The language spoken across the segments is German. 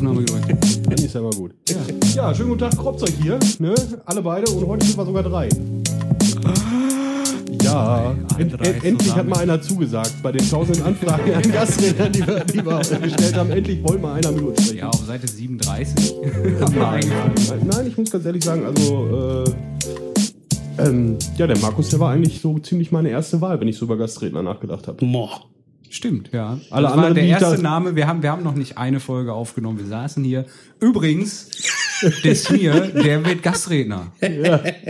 Aufnahme gedrückt. Dann ist ja mal gut. Ja, ja schönen guten Tag, Kropzeug hier. Ne? Alle beide und heute sind wir sogar drei. Ja, end, drei end, endlich hat mal einer zugesagt. Bei den tausenden Anfragen an Gastrednern, die wir, die wir gestellt haben, endlich wollte mal einer mit uns sprechen. Ja, auf Seite 37. Haben wir Nein, nein, nein, ich muss ganz ehrlich sagen, also äh, ähm, ja, der Markus, der war eigentlich so ziemlich meine erste Wahl, wenn ich so über Gastredner nachgedacht habe. Boah. Stimmt, ja. Alle das war anderen, der erste Name. Wir haben, wir haben noch nicht eine Folge aufgenommen. Wir saßen hier. Übrigens, der hier, der wird Gastredner.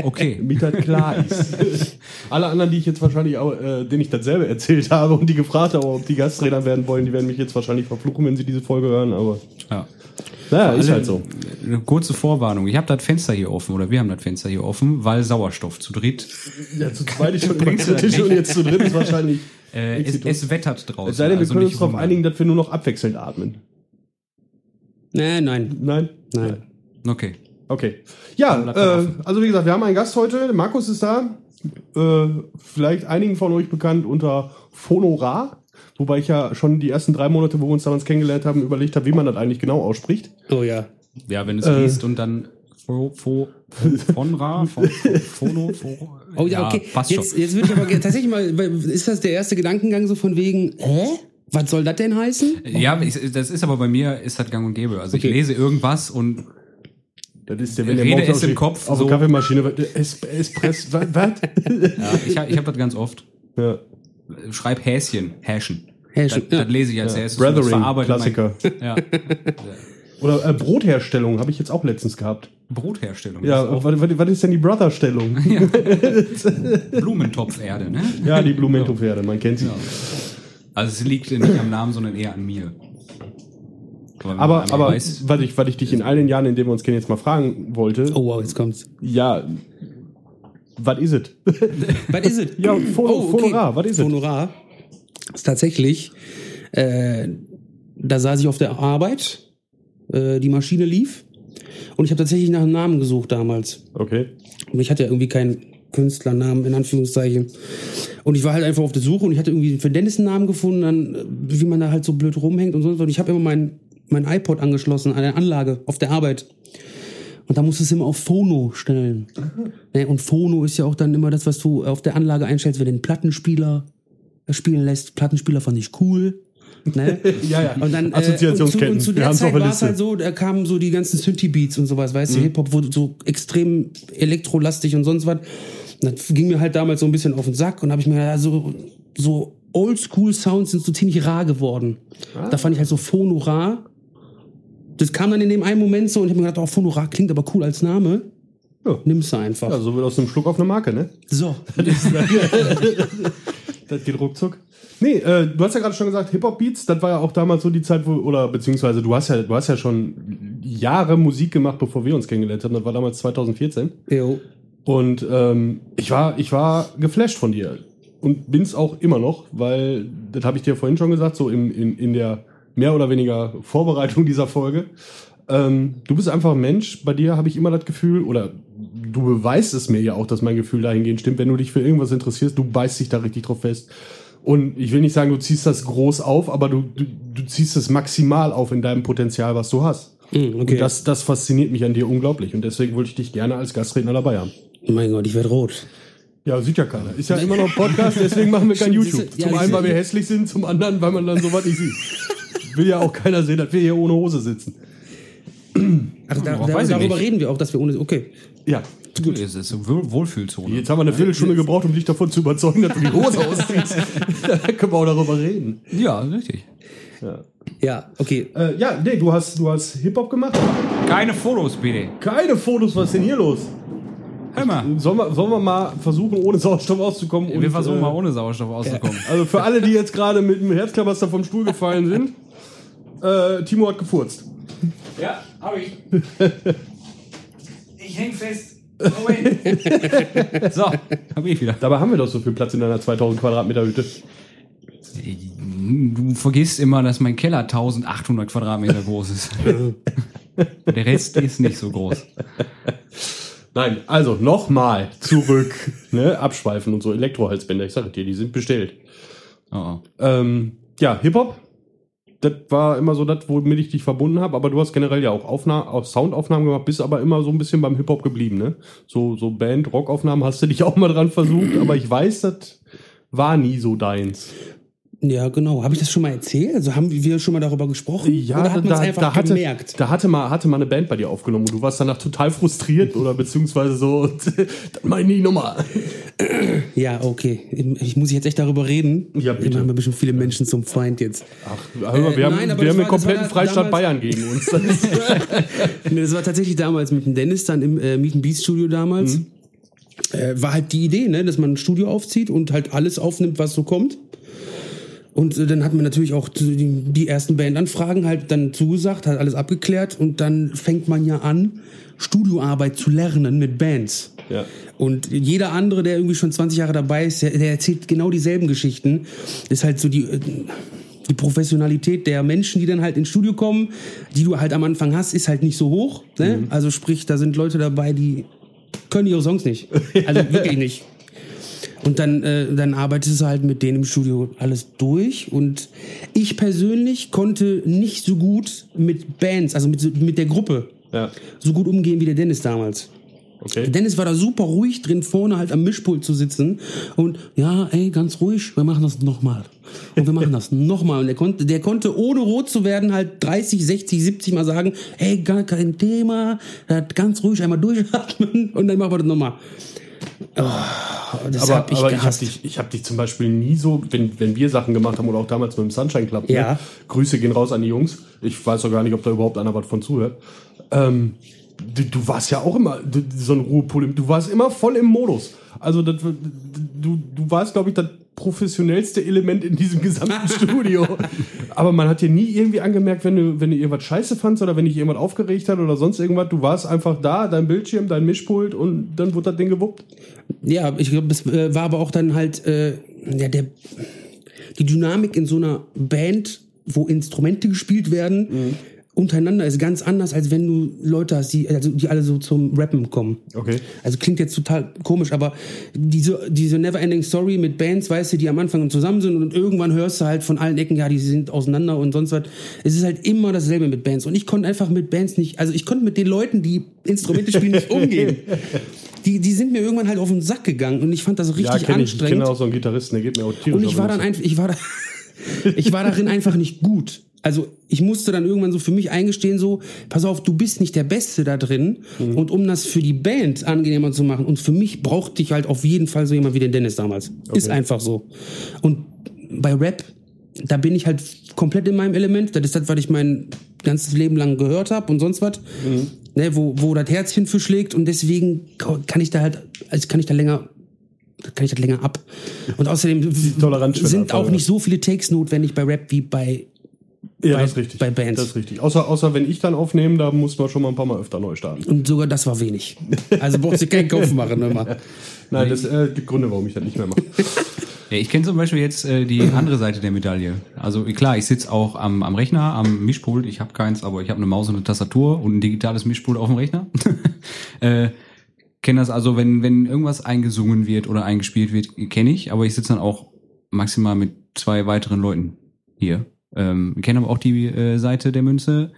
Okay. Damit das klar ist. Alle anderen, die ich jetzt wahrscheinlich auch, äh, denen ich dasselbe erzählt habe und die gefragt habe, ob die Gastredner werden wollen, die werden mich jetzt wahrscheinlich verfluchen, wenn sie diese Folge hören, aber Ja. Naja, ist halt so. Eine kurze Vorwarnung. Ich habe das Fenster hier offen oder wir haben das Fenster hier offen, weil Sauerstoff zu dritt. Ja, zu zweit ist schon kritisch und jetzt zu dritt ist wahrscheinlich. Äh, es, es wettert draußen. Es sei denn, wir also können uns nicht darauf einigen, dass wir nur noch abwechselnd atmen. Nein, nein. Nein? Nein. Okay. Okay. Ja, äh, also wie gesagt, wir haben einen Gast heute. Markus ist da. Äh, vielleicht einigen von euch bekannt unter Phonora. Wobei ich ja schon die ersten drei Monate, wo wir uns damals kennengelernt haben, überlegt habe, wie man das eigentlich genau ausspricht. Oh ja. Ja, wenn es Äh. liest und dann Fo, Fo, Fonra, Fo, Phono, Fo, Oh ja, okay. passt jetzt, schon. jetzt würde ich aber tatsächlich mal, ist das der erste Gedankengang so von wegen, hä? Was soll das denn heißen? Ja, ich, das ist aber bei mir ist das gang und gäbe. Also Okay. ich lese irgendwas und Das ist der, Rede morgens es im Kopf, auf so. Kaffeemaschine wird, es, Espress, was? was? ja, ich, hab- ich habe das ganz oft. ja. Schreib Häschen, Häschen. Häschen, Das, ja. das lese ich als erstes. und das Brethering, Klassiker. Ja. Oder äh, Brotherstellung habe ich jetzt auch letztens gehabt. Brotherstellung. Ja, was, was, ist denn die Brotherstellung? auch Blumentopferde, ne? ja, die Blumentopferde, man kennt sie. Also es liegt nicht am Namen, sondern eher an mir. Aber, aber weiß- was, ich, was ich dich in all den Jahren, in denen wir uns kennen, jetzt mal fragen wollte, Oh wow, jetzt kommt's. ja, was ist es? Was ist es? Ja, Phono- Phonorar, was ist es? Phonorar ist tatsächlich, äh, da saß ich auf der Arbeit, äh, die Maschine lief und ich habe tatsächlich nach einem Namen gesucht damals. Okay. Und ich hatte ja irgendwie keinen Künstlernamen, in Anführungszeichen. Und ich war halt einfach auf der Suche und ich hatte irgendwie für Dennis einen Namen gefunden, dann, äh, wie man da halt so blöd rumhängt und so. Und ich habe immer mein, mein iPod angeschlossen an der Anlage auf der Arbeit. Und da musst du es immer auf Phono stellen. Ne, Und Phono ist ja auch dann immer das, was du auf der Anlage einstellst, wenn du den Plattenspieler spielen lässt. Plattenspieler fand ich cool. Ne? Ja, ja. Und dann, Assoziationsketten. Äh, und zu, und zu der Zeit war es halt so, da kamen so die ganzen Synthie-Beats und sowas, weißt Mhm. du, Hip-Hop wurde so extrem elektrolastig und sonst was. Und Das ging mir halt damals so ein bisschen auf den Sack und habe ich mir gedacht, so, so Oldschool-Sounds sind so ziemlich rar geworden. Ah. Da fand ich halt so Phono rar. Das kam dann in dem einen Moment so und ich habe mir gedacht, oh, Phono rar klingt aber cool als Name. Ja. Nimm's einfach. Ja, so wird aus einem Schluck auf eine Marke, ne? So. Das geht ruckzuck. Nee, äh, du hast ja gerade schon gesagt, Hip-Hop-Beats, das war ja auch damals so die Zeit, wo, oder beziehungsweise du hast ja, du hast ja schon Jahre Musik gemacht, bevor wir uns kennengelernt haben. Das war damals 2014. Jo. Und ähm, ich war, ich war geflasht von dir. Und bin's auch immer noch, weil, das habe ich dir vorhin schon gesagt, so in, in, in der mehr oder weniger Vorbereitung dieser Folge. Ähm, du bist einfach ein Mensch, bei dir habe ich immer das Gefühl, oder du beweist es mir ja auch, dass mein Gefühl dahingehend stimmt, wenn du dich für irgendwas interessierst, du beißt dich da richtig drauf fest. Und ich will nicht sagen, du ziehst das groß auf, aber du, du, du ziehst es maximal auf in deinem Potenzial, was du hast. Hm, okay. Und das, das fasziniert mich an dir unglaublich. Und deswegen wollte ich dich gerne als Gastredner dabei haben. mein Gott, ich werde rot. Ja, sieht ja keiner. Ist ja immer noch ein Podcast, deswegen machen wir kein YouTube. zum einen, weil wir hässlich sind, zum anderen, weil man dann sowas nicht sieht. Will ja auch keiner sehen, dass wir hier ohne Hose sitzen. Ach, da, da, darüber nicht. reden wir auch, dass wir ohne. Okay. Ja. Gut, es ist eine Wohl- Wohlfühlzone. Jetzt haben wir eine Viertelstunde gebraucht, um dich davon zu überzeugen, dass du die Hose ausziehst. da können wir auch darüber reden. Ja, richtig. Ja, okay. Äh, ja, nee, du hast, du hast Hip-Hop gemacht. Keine Fotos, bitte. Keine Fotos, was ist denn hier los? Hör mal. Sollen wir, sollen wir mal versuchen, ohne Sauerstoff auszukommen? Wir und, versuchen äh, mal ohne Sauerstoff auszukommen. Also für alle, die jetzt gerade mit dem Herzklabaster vom Stuhl gefallen sind, äh, Timo hat gefurzt. Ja, hab ich. Ich häng fest. Moment. so, hab ich wieder. Dabei haben wir doch so viel Platz in deiner 2000 Quadratmeter Hütte. Du vergisst immer, dass mein Keller 1800 Quadratmeter groß ist. Der Rest ist nicht so groß. Nein, also nochmal zurück. ne? Abschweifen und so Elektrohalsbänder, ich sage dir, die sind bestellt. Oh, oh. Ähm, ja, Hip-Hop. Das war immer so das, womit ich dich verbunden habe. Aber du hast generell ja auch, Aufna auch Soundaufnahmen gemacht, bist aber immer so ein bisschen beim Hip-Hop geblieben, ne? So, so Band, Rockaufnahmen hast du dich auch mal dran versucht, aber ich weiß, das war nie so deins. Ja, genau. Habe ich das schon mal erzählt? Also haben wir schon mal darüber gesprochen? oder hat man es einfach da hatte, gemerkt? da hatte mal, hatte mal eine Band bei dir aufgenommen und du warst danach total frustriert oder beziehungsweise so, das meine ich nochmal. Ja, okay. Ich muss jetzt echt darüber reden. Ja, bitte. Wir haben bisschen viele Menschen zum Feind jetzt. Ach, hör mal, wir Äh, haben, nein, wir haben den war- das kompletten Freistaat Bayern gegen uns. Das Das war tatsächlich damals mit dem Dennis dann im äh, Meet and Beast Studio damals. Mhm. Äh, war halt die Idee, ne, dass man ein Studio aufzieht und halt alles aufnimmt, was so kommt. Und äh, dann hat man natürlich auch die, die ersten Bandanfragen halt dann zugesagt, hat alles abgeklärt und dann fängt man ja an, Studioarbeit zu lernen mit Bands. Ja. Und jeder andere, der irgendwie schon 20 Jahre dabei ist, der, der erzählt genau dieselben Geschichten. Ist halt so die, äh, die Professionalität der Menschen, die dann halt ins Studio kommen, die du halt am Anfang hast, ist halt nicht so hoch. Ne? Also sprich, da sind Leute dabei, die können ihre Songs nicht. Also wirklich nicht. Und dann, äh, dann arbeitest du halt mit denen im Studio alles durch. Und ich persönlich konnte nicht so gut mit Bands, also mit, mit der Gruppe, ja. so gut umgehen wie der Dennis damals. Okay. Dennis war da super ruhig drin, vorne halt am Mischpult zu sitzen und ja, ey, ganz ruhig, wir machen das nochmal. Und wir machen das nochmal. Und der konnte, der konnte ohne rot zu werden halt 30, 60, 70 Mal sagen, ey, gar kein Thema, ganz ruhig einmal durchatmen und dann machen wir das nochmal. Oh, das aber, hab ich aber ich habe dich, ich hab dich zum Beispiel nie so, wenn, wenn wir Sachen gemacht haben oder auch damals mit dem Sunshine Club, ne? Ja. Grüße gehen raus an die Jungs. Ich weiß doch gar nicht, ob da überhaupt einer was von zuhört. Ähm, du, du warst ja auch immer du, so ein Ruhepol. Du warst immer voll im Modus. Also das, du, du warst, glaube ich, das professionellste Element in diesem gesamten Studio. Aber man hat dir nie irgendwie angemerkt, wenn du, wenn du irgendwas scheiße fandst oder wenn dich irgendwas aufgeregt hat oder sonst irgendwas. Du warst einfach da, dein Bildschirm, dein Mischpult und dann wurde das Ding gewuppt. Ja, ich glaube, das äh, war aber auch dann halt äh, ja, der, die Dynamik in so einer Band, wo Instrumente gespielt werden, untereinander ist ganz anders, als wenn du Leute hast, die, also, die alle so zum Rappen kommen. Okay. Also klingt jetzt total komisch, aber diese, diese Neverending Story mit Bands, weißt du, die am Anfang zusammen sind und irgendwann hörst du halt von allen Ecken, ja, die sind auseinander und sonst was. Es ist halt immer dasselbe mit Bands. Und ich konnte einfach mit Bands nicht, also ich konnte mit den Leuten, die Instrumente spielen, nicht umgehen. Die, die sind mir irgendwann halt auf den Sack gegangen und ich fand das richtig Ja, kenn ich. Ich anstrengend. kenne auch so einen Gitarristen, der geht mir auch tierisch Und ich war dann einfach, ich war da, ich war darin einfach nicht gut. Also ich musste dann irgendwann so für mich eingestehen, so, pass auf, du bist nicht der Beste da drin. Mhm. Und um das für die Band angenehmer zu machen, und für mich brauchte ich halt auf jeden Fall so jemand wie den Dennis damals. Ist einfach so. Und bei Rap, da bin ich halt komplett in meinem Element. Das ist das, was ich mein ganzes Leben lang gehört habe und sonst was. Mhm. Ne, wo, wo das Herzchen für schlägt und deswegen kann ich da halt, also kann ich da länger kann ich das länger ab. Und außerdem sind auch nicht so viele Takes notwendig bei Rap wie bei Ja, bei- das ist richtig. bei Bands. Das ist richtig. Außer, außer wenn ich dann aufnehme, da muss man schon mal ein paar Mal öfter neu starten. und sogar das war wenig. Also brauchst du keinen Kopf machen immer. Nein, das äh, gibt Gründe, warum ich das nicht mehr mache. Ja, ich kenne zum Beispiel jetzt äh, die andere Seite der Medaille. Also klar, ich sitze auch am, am Rechner, am Mischpult. Ich habe keins, aber ich habe eine Maus und eine Tastatur und ein digitales Mischpult auf dem Rechner. äh, kenne das also, wenn, wenn irgendwas eingesungen wird oder eingespielt wird, kenne ich. Aber ich sitze dann auch maximal mit zwei weiteren Leuten hier. Ähm, kenne aber auch die äh, Seite der Münze,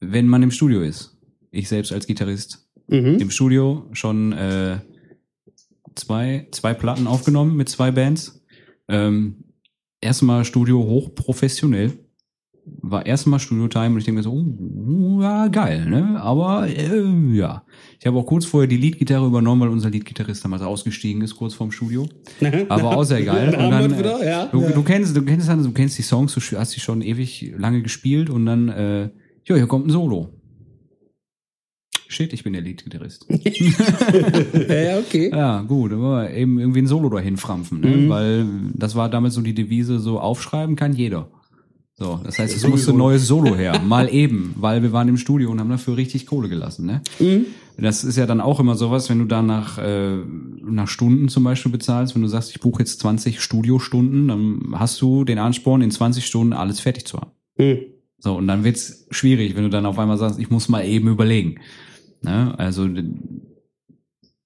wenn man im Studio ist. Ich selbst als Gitarrist Mhm. im Studio schon äh, zwei, zwei Platten aufgenommen mit zwei Bands. Ähm, erstmal Studio hochprofessionell. War erstmal Studio-Time und ich denke mir so, oh, ja, geil, ne? Aber äh, ja. Ich habe auch kurz vorher die Leadgitarre übernommen, weil unser Leadgitarrist damals ausgestiegen ist, kurz vorm Studio. Aber auch sehr geil. Und dann, wieder, äh, ja. du, du kennst, du kennst du kennst die Songs, du hast sie schon ewig lange gespielt und dann, äh, ja, hier kommt ein Solo. Shit, ich bin der Leadgitarrist. Ja, okay. Ja, gut, aber eben irgendwie ein Solo dahin frampfen, ne? Mhm. weil das war damals so die Devise, so aufschreiben kann jeder. So, das heißt, es musste ein neues Solo her, mal eben, weil wir waren im Studio und haben dafür richtig Kohle gelassen, ne? Mhm. Das ist ja dann auch immer sowas, wenn du da nach, äh, nach Stunden zum Beispiel bezahlst, wenn du sagst, ich buche jetzt 20 Studiostunden, dann hast du den Ansporn, in 20 Stunden alles fertig zu haben. Mhm. So, und dann wird's schwierig, wenn du dann auf einmal sagst, ich muss mal eben überlegen. Ne? Also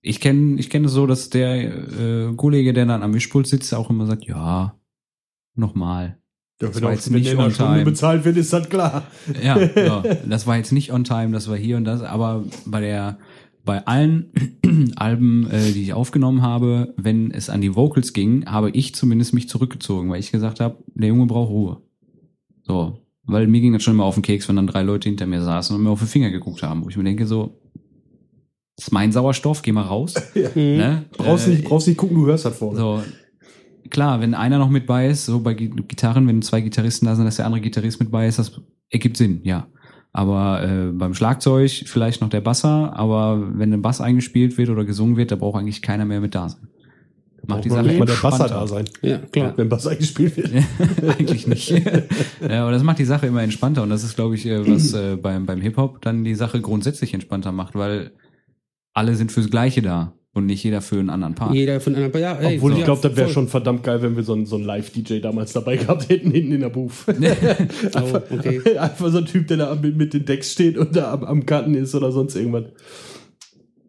ich kenne ich kenn es so, dass der äh, Kollege, der dann am Mischpult sitzt, auch immer sagt, ja, nochmal. Ja, Das wenn war auch jetzt wenn nicht der in einer on Stunde time. bezahlt wird, ist das klar. Ja, ja, das war jetzt nicht on time, das war hier und das, aber bei der bei allen Alben, äh, die ich aufgenommen habe, wenn es an die Vocals ging, habe ich zumindest mich zurückgezogen, weil ich gesagt habe, der Junge braucht Ruhe. So, weil mir ging das schon immer auf den Keks, wenn dann drei Leute hinter mir saßen und mir auf den Finger geguckt haben, wo ich mir denke so, das ist mein Sauerstoff, geh mal raus. Ne? Brauchst Äh, nicht, brauchst nicht gucken, du hörst das vorne. so, klar, wenn einer noch mit bei ist, so bei Gi- Gitarren, wenn zwei Gitarristen da sind, dass der andere Gitarrist mit bei ist, das ergibt Sinn, ja. Aber äh, beim Schlagzeug vielleicht noch der Basser, aber wenn ein Bass eingespielt wird oder gesungen wird, da braucht eigentlich keiner mehr mit da sein. Macht die Sache nicht mal der Basser entspannter. da sein, Ja, klar. wenn Bass eingespielt wird. eigentlich nicht. ja, aber das macht die Sache immer entspannter und das ist, glaube ich, äh, was äh, beim, beim Hip-Hop dann die Sache grundsätzlich entspannter macht, weil alle sind fürs Gleiche da und nicht jeder für einen anderen Part. Jeder von einer. Ja, ey, Obwohl ich ja, glaube, das wäre schon verdammt geil, wenn wir so einen, so einen Live-DJ damals dabei gehabt hätten, hinten in der Booth. Oh, okay. Einfach so ein Typ, der da mit, mit den Decks steht und da am, am Karten ist oder sonst irgendwas.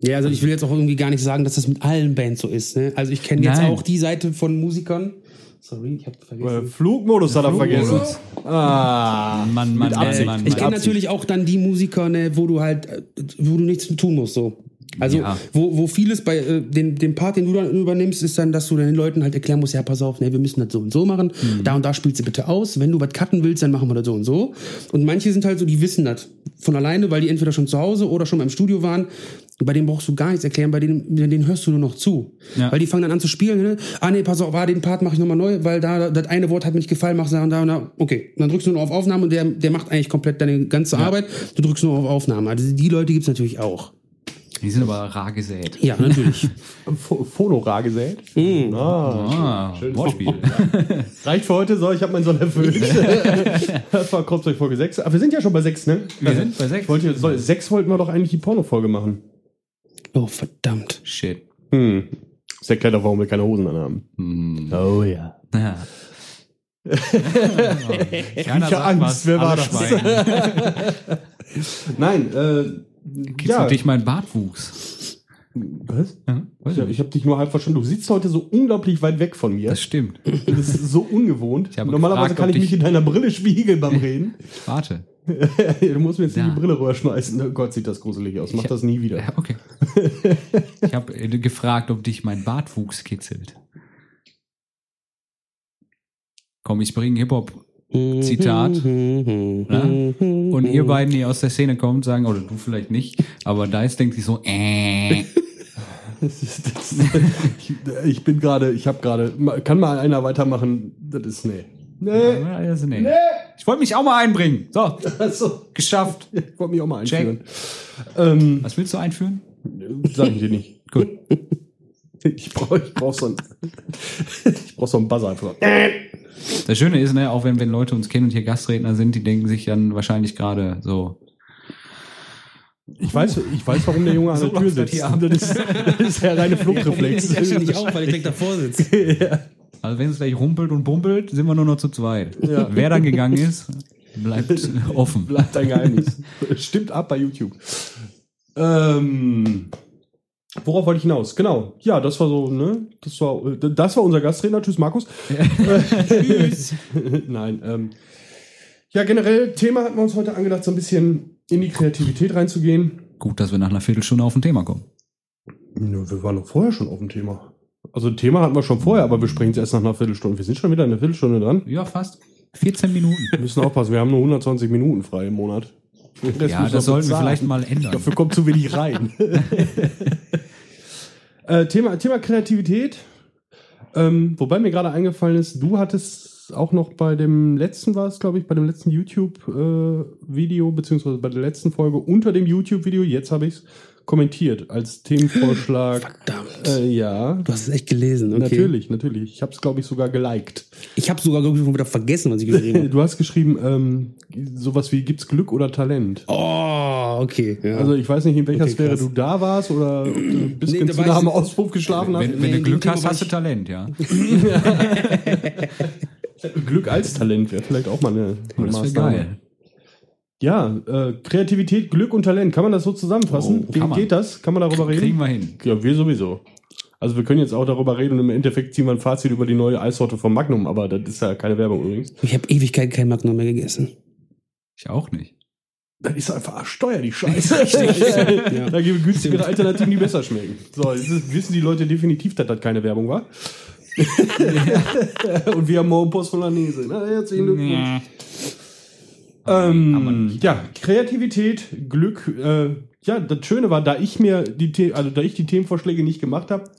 Ja, also ich will jetzt auch irgendwie gar nicht sagen, dass das mit allen Bands so ist. Ne? Also ich kenne jetzt auch die Seite von Musikern. Sorry, ich habe vergessen. Flugmodus hat er vergessen. Ah, Mann, Mann, Mann. Mann, Ich kenne natürlich auch dann die Musiker, ne, wo du halt, wo du nichts tun musst, so. Also, Ja. wo, wo vieles bei äh, dem, dem Part, den du dann übernimmst, ist dann, dass du den Leuten halt erklären musst, ja, pass auf, ne, wir müssen das so und so machen. Mhm. Da und da spielst du bitte aus. Wenn du was cutten willst, dann machen wir das so und so. Und manche sind halt so, die wissen das von alleine, weil die entweder schon zu Hause oder schon mal im Studio waren. Und bei denen brauchst du gar nichts erklären, bei denen, denen hörst du nur noch zu. Ja. Weil die fangen dann an zu spielen, ne? Ah, nee, pass auf, ah, den Part mache ich nochmal neu, weil da, das eine Wort hat mir nicht gefallen, mach da und da und da. Okay. Und dann drückst du nur auf Aufnahme und der, der macht eigentlich komplett deine ganze Arbeit. Du drückst nur auf Aufnahme. Also die Leute gibt's natürlich auch. Die sind aber rar gesät. Ja, natürlich. Pho- Phonorar gesät. Mhm. Ah, Ah, Wortspiel. reicht für heute. So, ich habe meinen Soll erfüllt. das war Kopfzeug Folge 6. Aber wir sind ja schon bei 6, ne? Wir sind bei sechs. Ich wollte, soll, 6 wollten wir doch eigentlich die Porno-Folge machen. Oh, verdammt. Shit. Hm. Das erklärt auch, warum wir keine Hosen anhaben. Hm. Oh ja. Ja. Keiner rieche Angst. Wer war das? Nein, äh, Kitzelt ja. dich mein Bartwuchs. Was? Ja, ich. ich habe dich nur halb verstanden. Du sitzt heute so unglaublich weit weg von mir. Das stimmt. Das ist so ungewohnt. Normalerweise gefragt, kann ich mich in deiner Brille spiegeln beim Reden. Warte. du musst mir jetzt Ja. die Brille rüberschmeißen. Oh Gott, sieht das gruselig aus. Mach das nie wieder. Ja, okay. Ich habe äh, gefragt, ob dich mein Bartwuchs kitzelt. Komm, ich bringe Hip-Hop Zitat. Ne? Und ihr beiden, die aus der Szene kommt, sagen, oder du vielleicht nicht, aber Dice denkt sich so, äh. Das ist, das, ich, ich bin gerade, ich habe gerade, kann mal einer weitermachen? Das ist, nee. Nee. Also, nee. Ich wollte mich auch mal einbringen. So, Achso, geschafft. ich wollte mich auch mal einführen. Ähm, Was willst du einführen? sag ich dir nicht. Gut. Ich brauche ich brauch so einen, ich brauch so einen Buzzer einfach. Das Schöne ist, ne, auch wenn, wenn Leute uns kennen und hier Gastredner sind, die denken sich dann wahrscheinlich gerade so, Ich weiß, ich weiß, warum der Junge an So der Tür sitzt. Das ist, das ist der reine Fluchtreflex. Ich stehe nicht auf, weil ich direkt davor sitze. ja. also wenn es gleich rumpelt und bumpelt, sind wir nur noch zu zweit. Ja. Wer dann gegangen ist, bleibt offen. Bleibt ein Geheimnis. Stimmt ab bei YouTube. Ähm, worauf wollte ich hinaus? Genau. Ja, das war so, ne? Das war, das war unser Gasttrainer. Tschüss, Markus. Tschüss. Nein. Ähm, ja, generell, Thema hatten wir uns heute angedacht, so ein bisschen in die Kreativität reinzugehen. Gut, dass wir nach einer Viertelstunde auf ein Thema kommen. Ja, wir waren doch vorher schon auf dem Thema. Also Thema hatten wir schon vorher, aber wir sprechen es erst nach einer Viertelstunde. Wir sind schon wieder eine Viertelstunde dran. Ja, fast. 14 Minuten. Wir müssen aufpassen, wir haben nur 120 Minuten frei im Monat. Rest Ja, das sollten wir vielleicht mal ändern. Dafür kommt zu wenig rein. äh, Thema, Thema Kreativität. Ähm, wobei mir gerade eingefallen ist, du hattest auch noch bei dem letzten, war es glaube ich, bei dem letzten YouTube-Video, beziehungsweise bei der letzten Folge unter dem YouTube-Video, jetzt habe ich es kommentiert als Themenvorschlag. Verdammt. Äh, ja, Du hast es echt gelesen, okay. natürlich, natürlich. Ich habe es, glaube ich, sogar geliked. Ich habe sogar, glaube ich, schon wieder vergessen, was ich geschrieben habe. Du hast geschrieben, ähm, sowas wie gibt's Glück oder Talent? Oh, okay. Ja. Also ich weiß nicht, in welcher Okay, Sphäre krass. du da warst oder ob du ein bisschen da zu nah am Auspuff geschlafen hast. Wenn, wenn Nee, du Glück hast, hast du Talent, ja. Glück als Talent wäre vielleicht auch mal eine, eine Maßnahme. geil. Ja, äh, Kreativität, Glück und Talent. Kann man das so zusammenfassen? Oh, Wie man. geht das? Kann man darüber reden? Kriegen wir hin. Ja, wir sowieso. Also wir können jetzt auch darüber reden und im Endeffekt ziehen wir ein Fazit über die neue Eissorte von Magnum, aber das ist ja keine Werbung übrigens. Ich habe Ewigkeit kein Magnum mehr gegessen. Ich auch nicht. Das ist einfach steuer die Scheiße. Ja. Da gibt es günstigere Alternativen, die besser schmecken. So, jetzt ist- wissen die Leute definitiv, dass das keine Werbung war. und wir haben morgen Post von der Nese. Na, herzlichen Glückwunsch. Ähm, ja, Kreativität, Glück. Äh, ja, das Schöne war, da ich mir die, The also da ich die Themenvorschläge nicht gemacht habe,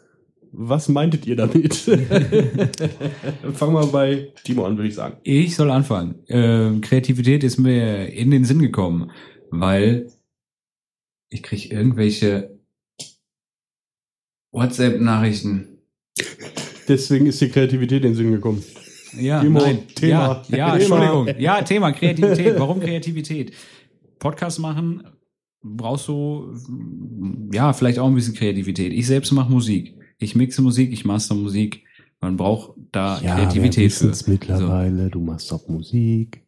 was meintet ihr damit? Fangen wir bei Timo an, würde ich sagen. Ich soll anfangen. Ähm, Kreativität ist mir in den Sinn gekommen, weil ich krieg irgendwelche WhatsApp-Nachrichten. Deswegen ist die Kreativität in den Sinn gekommen. Ja, Timo, nein. Thema. Ja, ja Thema. Entschuldigung. Ja, Thema Kreativität. Warum Kreativität? Podcast machen brauchst du ja vielleicht auch ein bisschen Kreativität. Ich selbst mache Musik. Ich mixe Musik, ich master Musik. Man braucht da Kreativität für. mittlerweile, du machst auch Musik.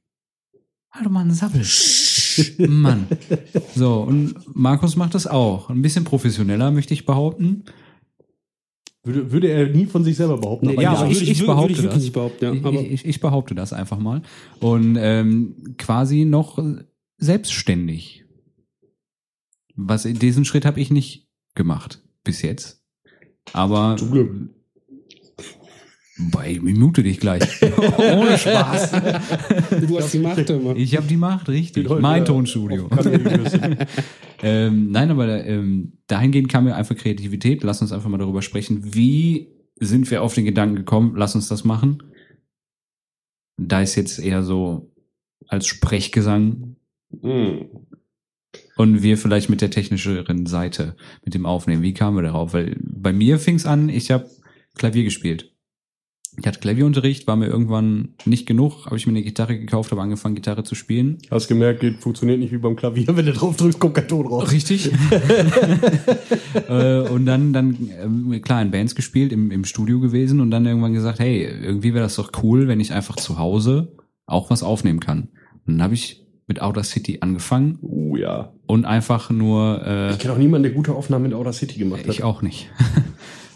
Hallo Mann, Sabbel. Mann. So, und Markus macht das auch. Ein bisschen professioneller, möchte ich behaupten. Würde, würde er nie von sich selber behaupten. Nee, aber ja, ja, aber ich- ich würde behaupte ich das. behaupten, ja. Ich, Aber ich, ich behaupte das einfach mal. Und ähm, quasi noch selbstständig. Was diesen Schritt habe ich nicht gemacht bis jetzt. Aber Zum Glück. Bei Minute dich gleich. Ohne Spaß. du hast die Macht immer. Ich habe die Macht, richtig. Mein Tonstudio. Ähm, nein, aber ähm, dahingehend kam mir einfach Kreativität. Lass uns einfach mal darüber sprechen. Wie sind wir auf den Gedanken gekommen? Lass uns das machen. Da ist jetzt eher so als Sprechgesang Hm. und wir vielleicht mit der technischeren Seite, mit dem Aufnehmen. Wie kamen wir darauf? Weil bei mir fing es an, ich habe Klavier gespielt. Ich hatte Klavierunterricht, war mir irgendwann nicht genug, habe ich mir eine Gitarre gekauft, habe angefangen, Gitarre zu spielen. Hast gemerkt, geht, funktioniert nicht wie beim Klavier. Wenn du drauf drückst, kommt kein Ton raus. Richtig. äh, und dann, dann ähm, klar in Bands gespielt, im, im Studio gewesen und dann irgendwann gesagt, hey, irgendwie wäre das doch cool, wenn ich einfach zu Hause auch was aufnehmen kann. Und dann habe ich mit Outer City angefangen Oh ja. und einfach nur, äh, Ich kenne auch niemanden, der gute Aufnahmen mit Outer City gemacht hat. ich auch nicht.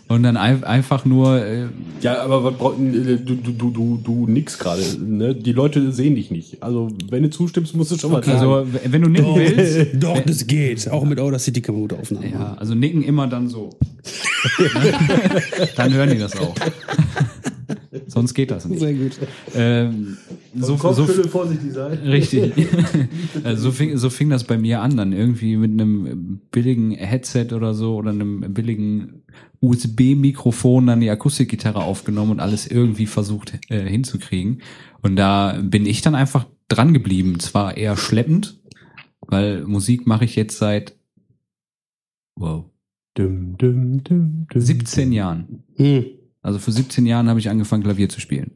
Und dann ein, einfach nur, äh, Ja, aber was braucht- äh, du, du, du, du, du nix gerade. Ne? Die Leute sehen dich nicht. Also, wenn du zustimmst, musst du schon mal sagen. also wenn du nicken willst, Doch, das geht. Auch mit Outer City kann man gute Aufnahmen ja, also nicken immer dann so. dann hören die das auch. Sonst geht das nicht. Sehr gut. Ähm, so, so, vorsichtig sein. Richtig. also so, fing, so fing das bei mir an, dann irgendwie mit einem billigen Headset oder so oder einem billigen USB-Mikrofon dann die Akustikgitarre aufgenommen und alles irgendwie versucht äh, hinzukriegen. Und da bin ich dann einfach dran geblieben. Zwar eher schleppend, weil Musik mache ich jetzt seit wow, Dum, dum, dum, dum. 17 Jahren. Hm. Also vor 17 Jahren habe ich angefangen, Klavier zu spielen.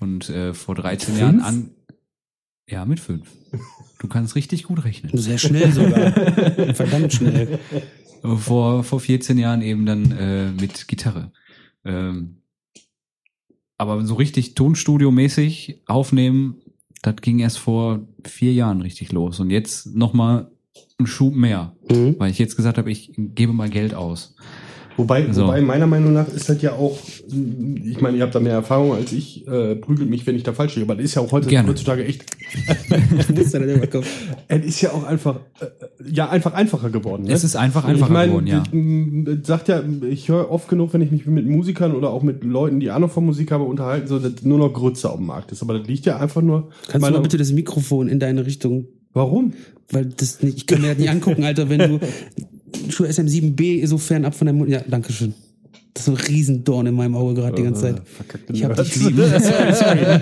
Und äh, vor 13 Jahren an. Ja, mit fünf. Du kannst richtig gut rechnen. Sehr schnell sogar. Verdammt schnell. Vor, vor 14 Jahren eben dann äh, mit Gitarre. Ähm, aber so richtig Tonstudio-mäßig aufnehmen, das ging erst vor vier Jahren richtig los. Und jetzt nochmal ein Schub mehr, Mhm. weil ich jetzt gesagt habe, ich gebe mal Geld aus. Wobei, So. wobei, meiner Meinung nach ist das ja auch, ich meine, ihr habt da mehr Erfahrung als ich, äh, prügelt mich, wenn ich da falsch liege, aber das ist ja auch heute, Gerne. heutzutage echt, er, es ist ja auch einfach, äh, ja, einfach einfacher geworden. Ne? Es ist einfach einfacher ich meine, geworden, ja. das- das sagt ja, ich höre oft genug, wenn ich mich mit Musikern oder auch mit Leuten, die Ahnung von Musik haben, unterhalten, so, dass nur noch Grütze auf dem Markt ist. Aber das liegt ja einfach nur. Kannst du mal bitte das Mikrofon in deine Richtung Warum? Weil das nicht, ich kann mir das nicht angucken, Alter, wenn du Schuh SM7B so fernab von deinem Mund. Ja, danke schön. Das ist so ein Riesendorn in meinem Auge gerade die ganze Zeit. Ich hab dich lieb. sorry, sorry.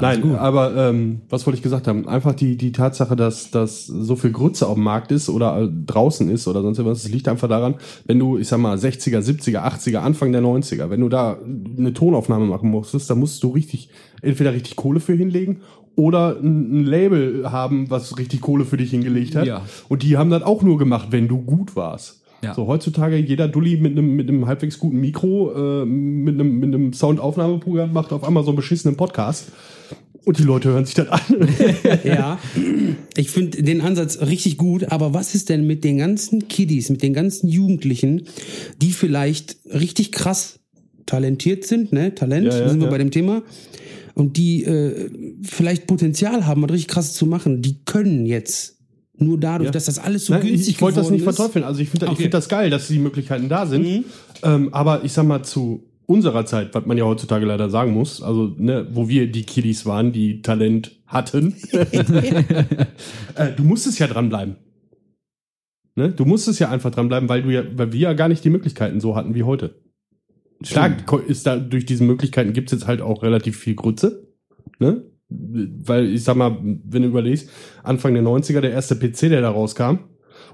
Nein, aber ähm, was wollte ich gesagt haben? Einfach die, die Tatsache, dass, dass so viel Grütze auf dem Markt ist oder äh, draußen ist oder sonst was, das liegt einfach daran, wenn du, ich sag mal, 60er, 70er, 80er, Anfang der 90er, wenn du da eine Tonaufnahme machen musstest, dann musst du richtig, entweder richtig Kohle für hinlegen oder ein, ein Label haben, was richtig Kohle für dich hingelegt hat. Ja. Und die haben das auch nur gemacht, wenn du gut warst. Ja. So, heutzutage jeder Dulli mit einem, mit einem halbwegs guten Mikro, äh, mit einem, mit einem Soundaufnahmeprogramm macht auf einmal so einen beschissenen Podcast. Und die Leute hören sich das an. Ja, ich finde den Ansatz richtig gut, aber was ist denn mit den ganzen Kiddies, mit den ganzen Jugendlichen, die vielleicht richtig krass talentiert sind, ne? Talent, Ja, ja, da sind wir bei dem Thema. Und die äh, vielleicht Potenzial haben, was richtig krass zu machen, die können jetzt. Nur dadurch, Ja. dass das alles so Nein, günstig ich, ich wollte das nicht ist. verteufeln. Also ich finde ich Okay. find das geil, dass die Möglichkeiten da sind. Mhm. Ähm, aber ich sag mal, zu unserer Zeit, was man ja heutzutage leider sagen muss, also ne, wo wir die Kiddies waren, die Talent hatten, äh, du musstest ja dranbleiben. Ne? Du musstest ja einfach dranbleiben, weil du ja, weil wir ja gar nicht die Möglichkeiten so hatten wie heute. Klar, ist da durch diese Möglichkeiten gibt's jetzt halt auch relativ viel Grütze. Ne? Weil ich sag mal, wenn du überlegst, Anfang der 90er, der erste PC, der da rauskam,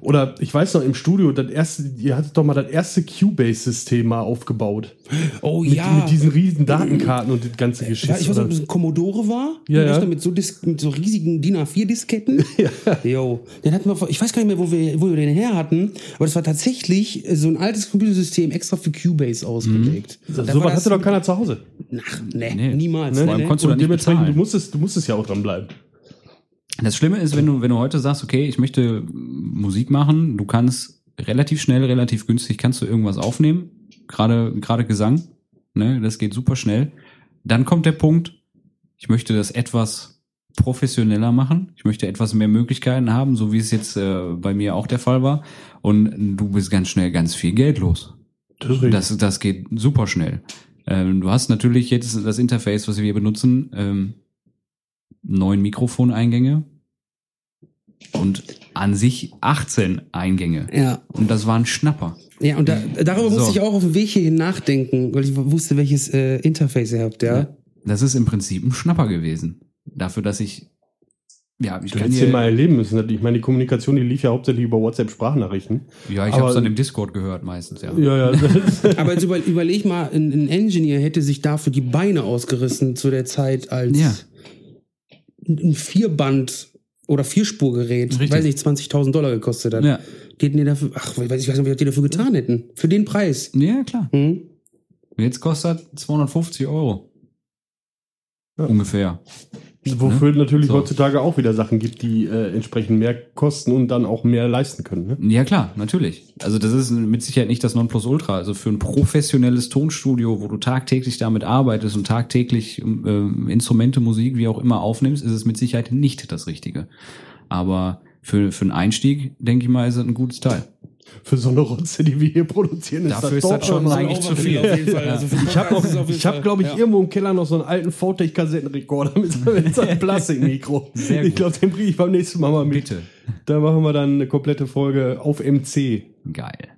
oder ich weiß noch, im Studio, das erste, ihr hattet doch mal das erste Cubase-System mal aufgebaut. Oh Mit, ja. mit diesen riesen Datenkarten und das ganze Ja, Geschiss. ich weiß nicht, ob das ein Commodore war. Ja, ja. Mit so, Dis mit so riesigen DIN A4-Disketten. Jo. Den hatten wir, ich weiß gar nicht mehr, wo wir, wo wir den her hatten, aber das war tatsächlich äh, so ein altes Computersystem extra für Cubase ausgelegt. Da so was hatte doch keiner zu Hause. Ach, nee, Nee. niemals. Ne? Nee, nee. konntest du und nicht dementsprechend, du musstest, du musstest ja auch dranbleiben. Das Schlimme ist, wenn du, wenn du heute sagst, okay, ich möchte Musik machen, du kannst relativ schnell, relativ günstig, kannst du irgendwas aufnehmen, gerade, gerade Gesang, ne, das geht super schnell. Dann kommt der Punkt, ich möchte das etwas professioneller machen, ich möchte etwas mehr Möglichkeiten haben, so wie es jetzt äh, bei mir auch der Fall war. Und du bist ganz schnell ganz viel Geld los. Das. Das, das geht super schnell. Ähm, du hast natürlich jetzt das Interface, was wir benutzen, ähm, neun Mikrofoneingänge und an sich 18 Eingänge. Ja, Und das war ein Schnapper. ja, und da, darüber So. musste ich auch auf dem Weg hierhin nachdenken, weil ich wusste, welches äh, Interface ihr habt, ja. Das ist im Prinzip ein Schnapper gewesen. Dafür, dass ich, ja, ich Du kann den mal erleben müssen. Ich meine, die Kommunikation, die lief ja hauptsächlich über WhatsApp-Sprachnachrichten. ja, ich habe es dann im Discord gehört meistens, ja. Ja, ja. Aber jetzt über, überleg mal, ein, ein Engineer hätte sich dafür die Beine ausgerissen zu der Zeit als Ja. ein Vierband oder Vierspurgerät, Richtig. weiß nicht, 20.000 Dollar gekostet hat. Ja, Die hätten die dafür, ach, ich weiß, ich weiß nicht, was die dafür getan hätten. Für den Preis. ja klar. Hm? Jetzt kostet 250 Euro. Ja. Ungefähr. Wofür natürlich So. heutzutage auch wieder Sachen gibt, die äh, entsprechend mehr kosten und dann auch mehr leisten können. Ne? Ja, klar, natürlich. Also das ist mit Sicherheit nicht das Nonplusultra. Also für ein professionelles Tonstudio, wo du tagtäglich damit arbeitest und tagtäglich ähm, Instrumente, Musik, wie auch immer aufnimmst, ist es mit Sicherheit nicht das Richtige. Aber für, für einen Einstieg, denke ich mal, ist es ein gutes Teil. Für so eine Rotze, die wir hier produzieren, Dafür ist doch das schon eigentlich zu viel. Jeden Fall. Also Ich habe ist hab, glaube ich, ja. irgendwo im Keller noch so einen alten VTech-Kassettenrekorder mit, mit so einem Plastikmikro. Ich glaube, den bringe ich beim nächsten Mal mal mit. Bitte. Da machen wir dann eine komplette Folge auf MC. Geil.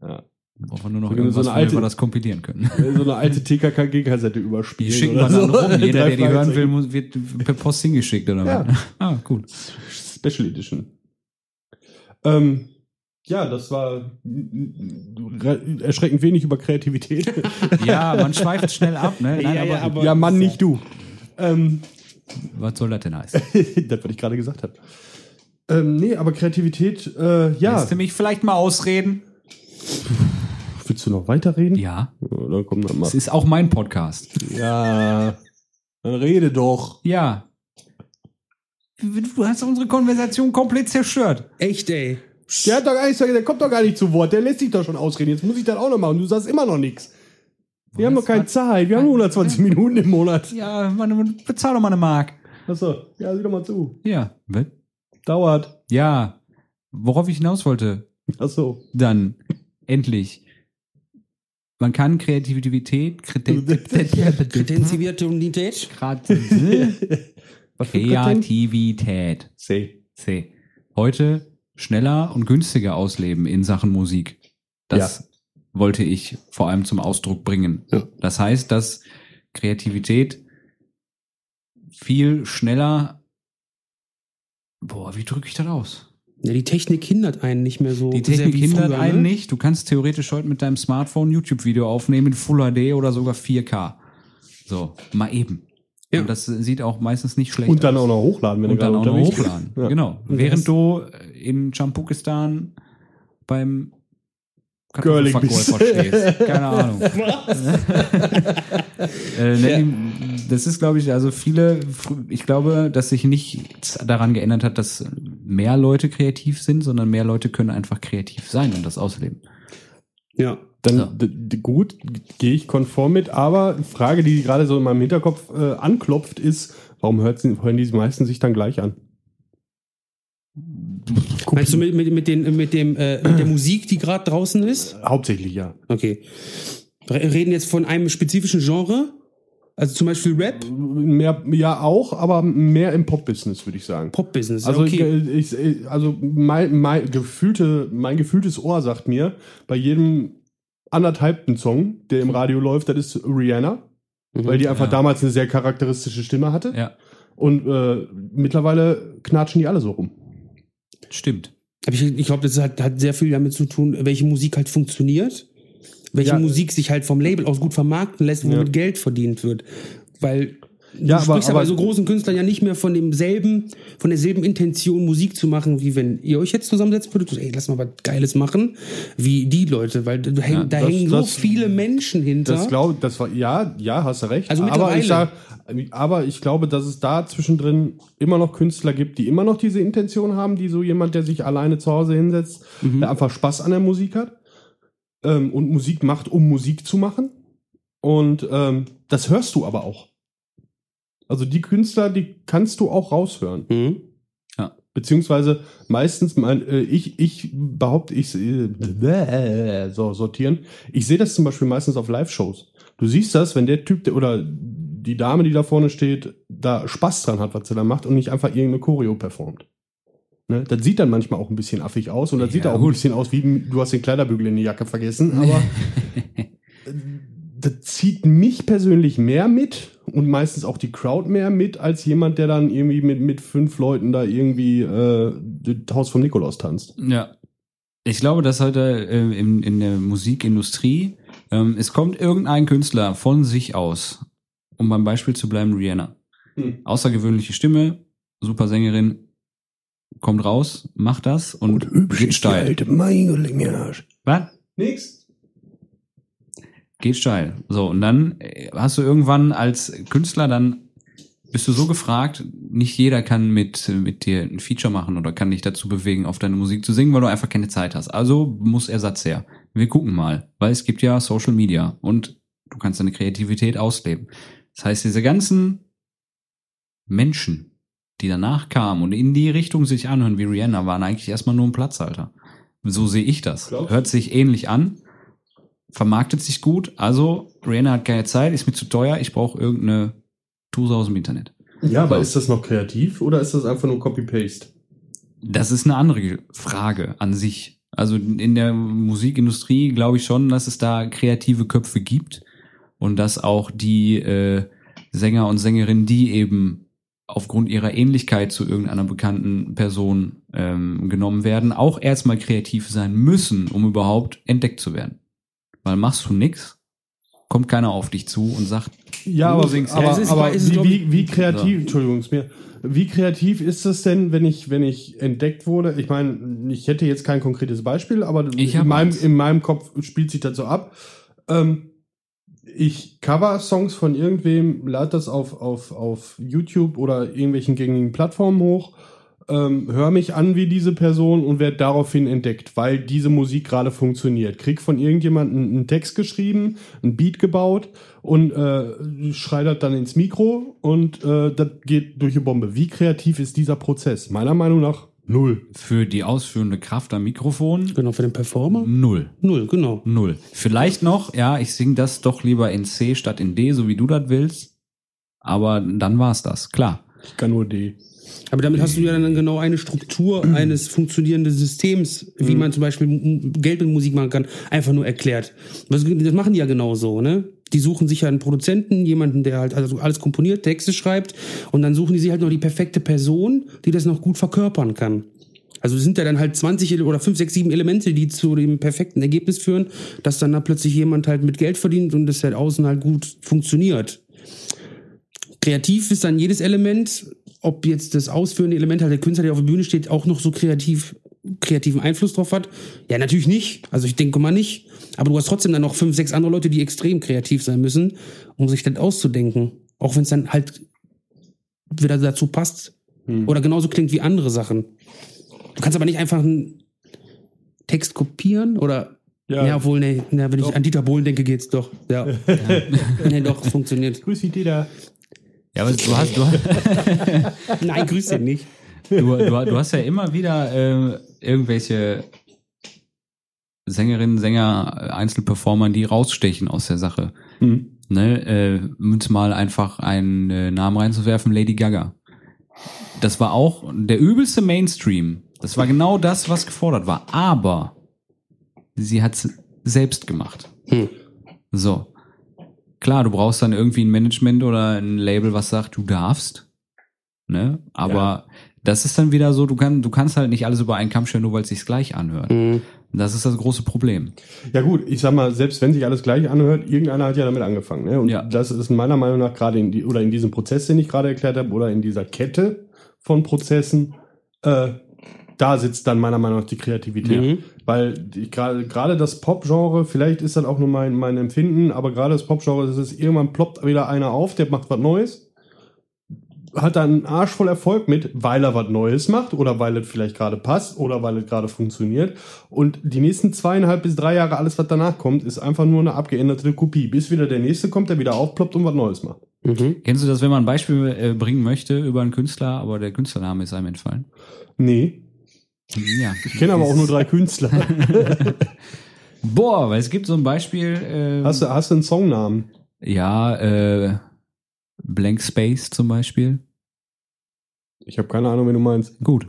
Ja. Brauchen wir nur noch So eine irgendwas, alte- wo wir das kompilieren können. So eine alte TKKG-Kassette Die überspielen. schicken oder wir dann so. rum. Jeder, der die hören will, wird per Post hingeschickt oder Ja. was? Ah, cool. Special Edition. Ähm, ja, das war re- erschreckend wenig über Kreativität. Ja, man schweift schnell ab, ne? Nein, Ja, ja, aber, aber- ja, Mann, nicht du. Ähm, was soll das denn heißen? das, was ich gerade gesagt habe. Ähm, nee, aber Kreativität, äh, ja. Lässt du mich vielleicht mal ausreden? Willst du noch weiterreden? Ja. Ja, dann komm dann mal. Es ist auch mein Podcast. Ja, dann rede doch. Ja. Du hast unsere Konversation komplett zerstört. Echt, ey. Der hat doch gar nicht, der kommt doch gar nicht zu Wort. Der lässt sich doch schon ausreden. Jetzt muss ich das auch noch machen. Du sagst immer noch nichts. Wir haben doch keine? Zeit. Wir haben nur 120 Minuten im Monat. Ja, man, bezahl doch mal eine Mark. Achso, ja, sieh doch mal zu. Ja. Was? Dauert. Ja. Worauf ich hinaus wollte, Achso. dann endlich. Man kann Kreativität, Kreativität, Kreativität. Kreativität. See. C. Heute schneller und günstiger ausleben in Sachen Musik. Das wollte ich vor allem zum Ausdruck bringen. Ja. Das heißt, dass Kreativität viel schneller. Boah, wie drücke ich das aus? Ja, die Technik hindert einen nicht mehr so Die Technik hindert früher, einen ne? nicht. Du kannst theoretisch heute mit deinem Smartphone YouTube-Video aufnehmen in Full HD oder sogar 4K. So, mal eben. Ja. Und das sieht auch meistens nicht schlecht Und dann aus. auch noch hochladen, wenn und du dann gerade auch noch unterwegs bist. hochladen. Ja. Genau. Und Während du in Champukistan beim Kartoffelverkäufer stehst. Keine Ahnung. äh, ihn, das ist, glaube ich, also viele, ich glaube, dass sich nichts daran geändert hat, dass mehr Leute kreativ sind, sondern mehr Leute können einfach kreativ sein und das ausleben. Ja. Dann Ja. gut, gehe ich konform mit, aber Frage, die gerade so in meinem Hinterkopf äh, anklopft, ist, warum hören die meisten sich dann gleich an? Meinst du mit, mit, mit, den, mit, dem, äh, mit der Musik, die gerade draußen ist? Hauptsächlich ja. Okay. Wir reden jetzt von einem spezifischen Genre? Also zum Beispiel Rap, Mehr, ja auch, aber mehr im Pop-Business, würde ich sagen. Pop-Business. Also, okay. ich, also mein, mein, gefühlte, mein gefühltes Ohr sagt mir, bei jedem anderthalbten Song, der im Radio läuft, das ist Rihanna, Mhm. weil die einfach Ja. damals eine sehr charakteristische Stimme hatte. Ja, Und äh, mittlerweile knatschen die alle so rum. stimmt. Aber ich, ich glaube, das hat, hat sehr viel damit zu tun, welche Musik halt funktioniert. Welche Ja. Musik sich halt vom Label aus gut vermarkten lässt, womit Ja. Geld verdient wird. Weil du Ja, aber- sprichst ja bei aber- so großen Künstlern ja nicht mehr von demselben, von derselben Intention, Musik zu machen, wie wenn ihr euch jetzt zusammensetzt würdet, ey, lass mal was Geiles machen, wie die Leute, weil da, hängen, Ja, da das- hängen so das- viele Menschen hinter. Das glaube das war ja, ja, hast du recht. Also aber mittlerweile. ich sag, aber ich glaube, dass es da zwischendrin immer noch Künstler gibt, die immer noch diese Intention haben, die so jemand, der sich alleine zu Hause hinsetzt, Mhm. der einfach Spaß an der Musik hat ähm, und Musik macht, um Musik zu machen. Und ähm, das hörst du aber auch. Also die Künstler, die kannst du auch raushören. Mhm. Beziehungsweise meistens, mein, äh, ich, ich behaupte, ich äh, so sortieren. Ich sehe das zum Beispiel meistens auf Live-Shows. Du siehst das, wenn der Typ der, oder die Dame, die da vorne steht, da Spaß dran hat, was sie da macht und nicht einfach irgendeine Choreo performt. Ne? Das sieht dann manchmal auch ein bisschen affig aus und das Ja, sieht auch ein gut. bisschen aus wie du hast den Kleiderbügel in die Jacke vergessen, aber das zieht mich persönlich mehr mit und meistens auch die Crowd mehr mit, als jemand, der dann irgendwie mit, mit fünf Leuten da irgendwie äh, das Haus vom Nikolaus tanzt. Ja. Ich glaube, dass heute äh, in, in der Musikindustrie, ähm, es kommt irgendein Künstler von sich aus, um beim Beispiel zu bleiben, Rihanna. Hm. Außergewöhnliche Stimme, super Sängerin, kommt raus, macht das und, geht steil. Meigelinge. Was? Nix. Geht steil. So, und dann äh, hast du irgendwann als Künstler dann bist du so gefragt, nicht jeder kann mit, mit dir ein Feature machen oder kann dich dazu bewegen, auf deine Musik zu singen, weil du einfach keine Zeit hast. Also muss Ersatz her. Wir gucken mal, weil es gibt ja Social Media und du kannst deine Kreativität ausleben. Das heißt, diese ganzen Menschen, die danach kamen und in die Richtung sich anhören wie Rihanna, waren eigentlich erstmal nur ein Platzhalter. So sehe ich das. Glaubst du? Hört sich ähnlich an, vermarktet sich gut. Also Rihanna hat keine Zeit, ist mir zu teuer, ich brauche irgendeine Tuse aus dem Internet. Ja, aber ist das noch kreativ oder ist das einfach nur Copy-Paste? Das ist eine andere Frage an sich. Also in der Musikindustrie glaube ich schon, dass es da kreative Köpfe gibt und dass auch die äh, Sänger und Sängerinnen, die eben aufgrund ihrer Ähnlichkeit zu irgendeiner bekannten Person ähm, genommen werden, auch erstmal kreativ sein müssen, um überhaupt entdeckt zu werden. Weil machst du nix, kommt keiner auf dich zu und sagt, Ja, aber, singst- aber, Ja, aber wie, ich- wie, wie kreativ, So. Entschuldigung, ist mir, wie kreativ ist das denn, wenn ich, wenn ich entdeckt wurde? Ich meine, ich hätte jetzt kein konkretes Beispiel, aber Ich in, meinem, in meinem Kopf spielt sich das so ab. Ähm, ich cover Songs von irgendwem, lade das auf, auf, auf YouTube oder irgendwelchen gängigen Plattformen hoch, ähm, höre mich an wie diese Person und werde daraufhin entdeckt, weil diese Musik gerade funktioniert. Krieg von irgendjemandem einen Text geschrieben, einen Beat gebaut und äh, schrei das dann ins Mikro und äh, das geht durch eine Bombe. Wie kreativ ist dieser Prozess? Meiner Meinung nach null. für die ausführende Kraft am Mikrofon Genau, für den Performer? null. Null, genau. Null. Vielleicht noch, ja, ich singe das doch lieber in C statt in D, so wie du das willst. Aber dann war's das, klar. Ich kann nur D. Aber damit hast du ja dann genau eine Struktur eines funktionierenden Systems, wie man zum Beispiel Geld mit Musik machen kann, einfach nur erklärt. Das, machen die ja genauso, ne? Die suchen sich ja einen Produzenten, jemanden, der halt also alles komponiert, Texte schreibt, und dann suchen die sich halt noch die perfekte Person, die das noch gut verkörpern kann. Also sind ja dann halt 20 Ele- oder 5, 6, 7 Elemente, die zu dem perfekten Ergebnis führen, dass dann da plötzlich jemand halt mit Geld verdient und das halt außen halt gut funktioniert. Kreativ ist dann jedes Element, ob jetzt das ausführende Element halt der Künstler, der auf der Bühne steht, auch noch so kreativ kreativen Einfluss drauf hat? Ja, natürlich nicht. Also ich denke mal nicht. Aber du hast trotzdem dann noch fünf, sechs andere Leute, die extrem kreativ sein müssen, um sich das auszudenken. Auch wenn es dann halt wieder dazu passt. Oder genauso klingt wie andere Sachen. Du kannst aber nicht einfach einen Text kopieren oder Ja. ja, wohl, nee, ja, wenn ich an Dieter Bohlen denke, geht's doch. Ja. nee, doch, funktioniert. Grüß dich, Dieter. Ja, aber du hast, du, Nein, grüß den nicht. du, du, du hast ja immer wieder äh, irgendwelche Sängerinnen, Sänger, Einzelperformern, die rausstechen aus der Sache. Mhm. Ne, äh, um jetzt mal einfach einen äh, Namen reinzuwerfen, Lady Gaga. Das war auch der übelste Mainstream. Das war genau das, was gefordert war. Aber sie hat es selbst gemacht. Hm. So. Klar, du brauchst dann irgendwie ein Management oder ein Label, was sagt, du darfst. Ne? Aber Ja. das ist dann wieder so, du, kann, du kannst halt nicht alles über einen Kamm scheren, nur weil es sich gleich anhört. Mhm. Das ist das große Problem. Ja gut, ich sag mal, selbst wenn sich alles gleich anhört, irgendeiner hat ja damit angefangen. Ne? Und Ja. das ist meiner Meinung nach gerade in die, oder in diesem Prozess, den ich gerade erklärt habe, oder in dieser Kette von Prozessen, äh, da sitzt dann meiner Meinung nach die Kreativität. Mhm. Weil gerade das Pop-Genre, vielleicht ist das auch nur mein, mein Empfinden, aber gerade das Pop-Genre, das ist irgendwann ploppt wieder einer auf, der macht was Neues, hat dann einen Arsch voll Erfolg mit, weil er was Neues macht oder weil es vielleicht gerade passt oder weil es gerade funktioniert. Und die nächsten zweieinhalb bis drei Jahre, alles was danach kommt, ist einfach nur eine abgeänderte Kopie. Bis wieder der nächste kommt, der wieder aufploppt und was Neues macht. Mhm. Kennst du das, wenn man ein Beispiel äh, bringen möchte über einen Künstler, aber der Künstlername ist einem entfallen? Nee, Ja. ich kenne aber auch nur drei Künstler. Boah, weil es gibt so ein Beispiel. Äh, Hast du, hast du einen Songnamen? Ja, äh, Blank Space zum Beispiel. Ich habe keine Ahnung, wen du meinst. Gut.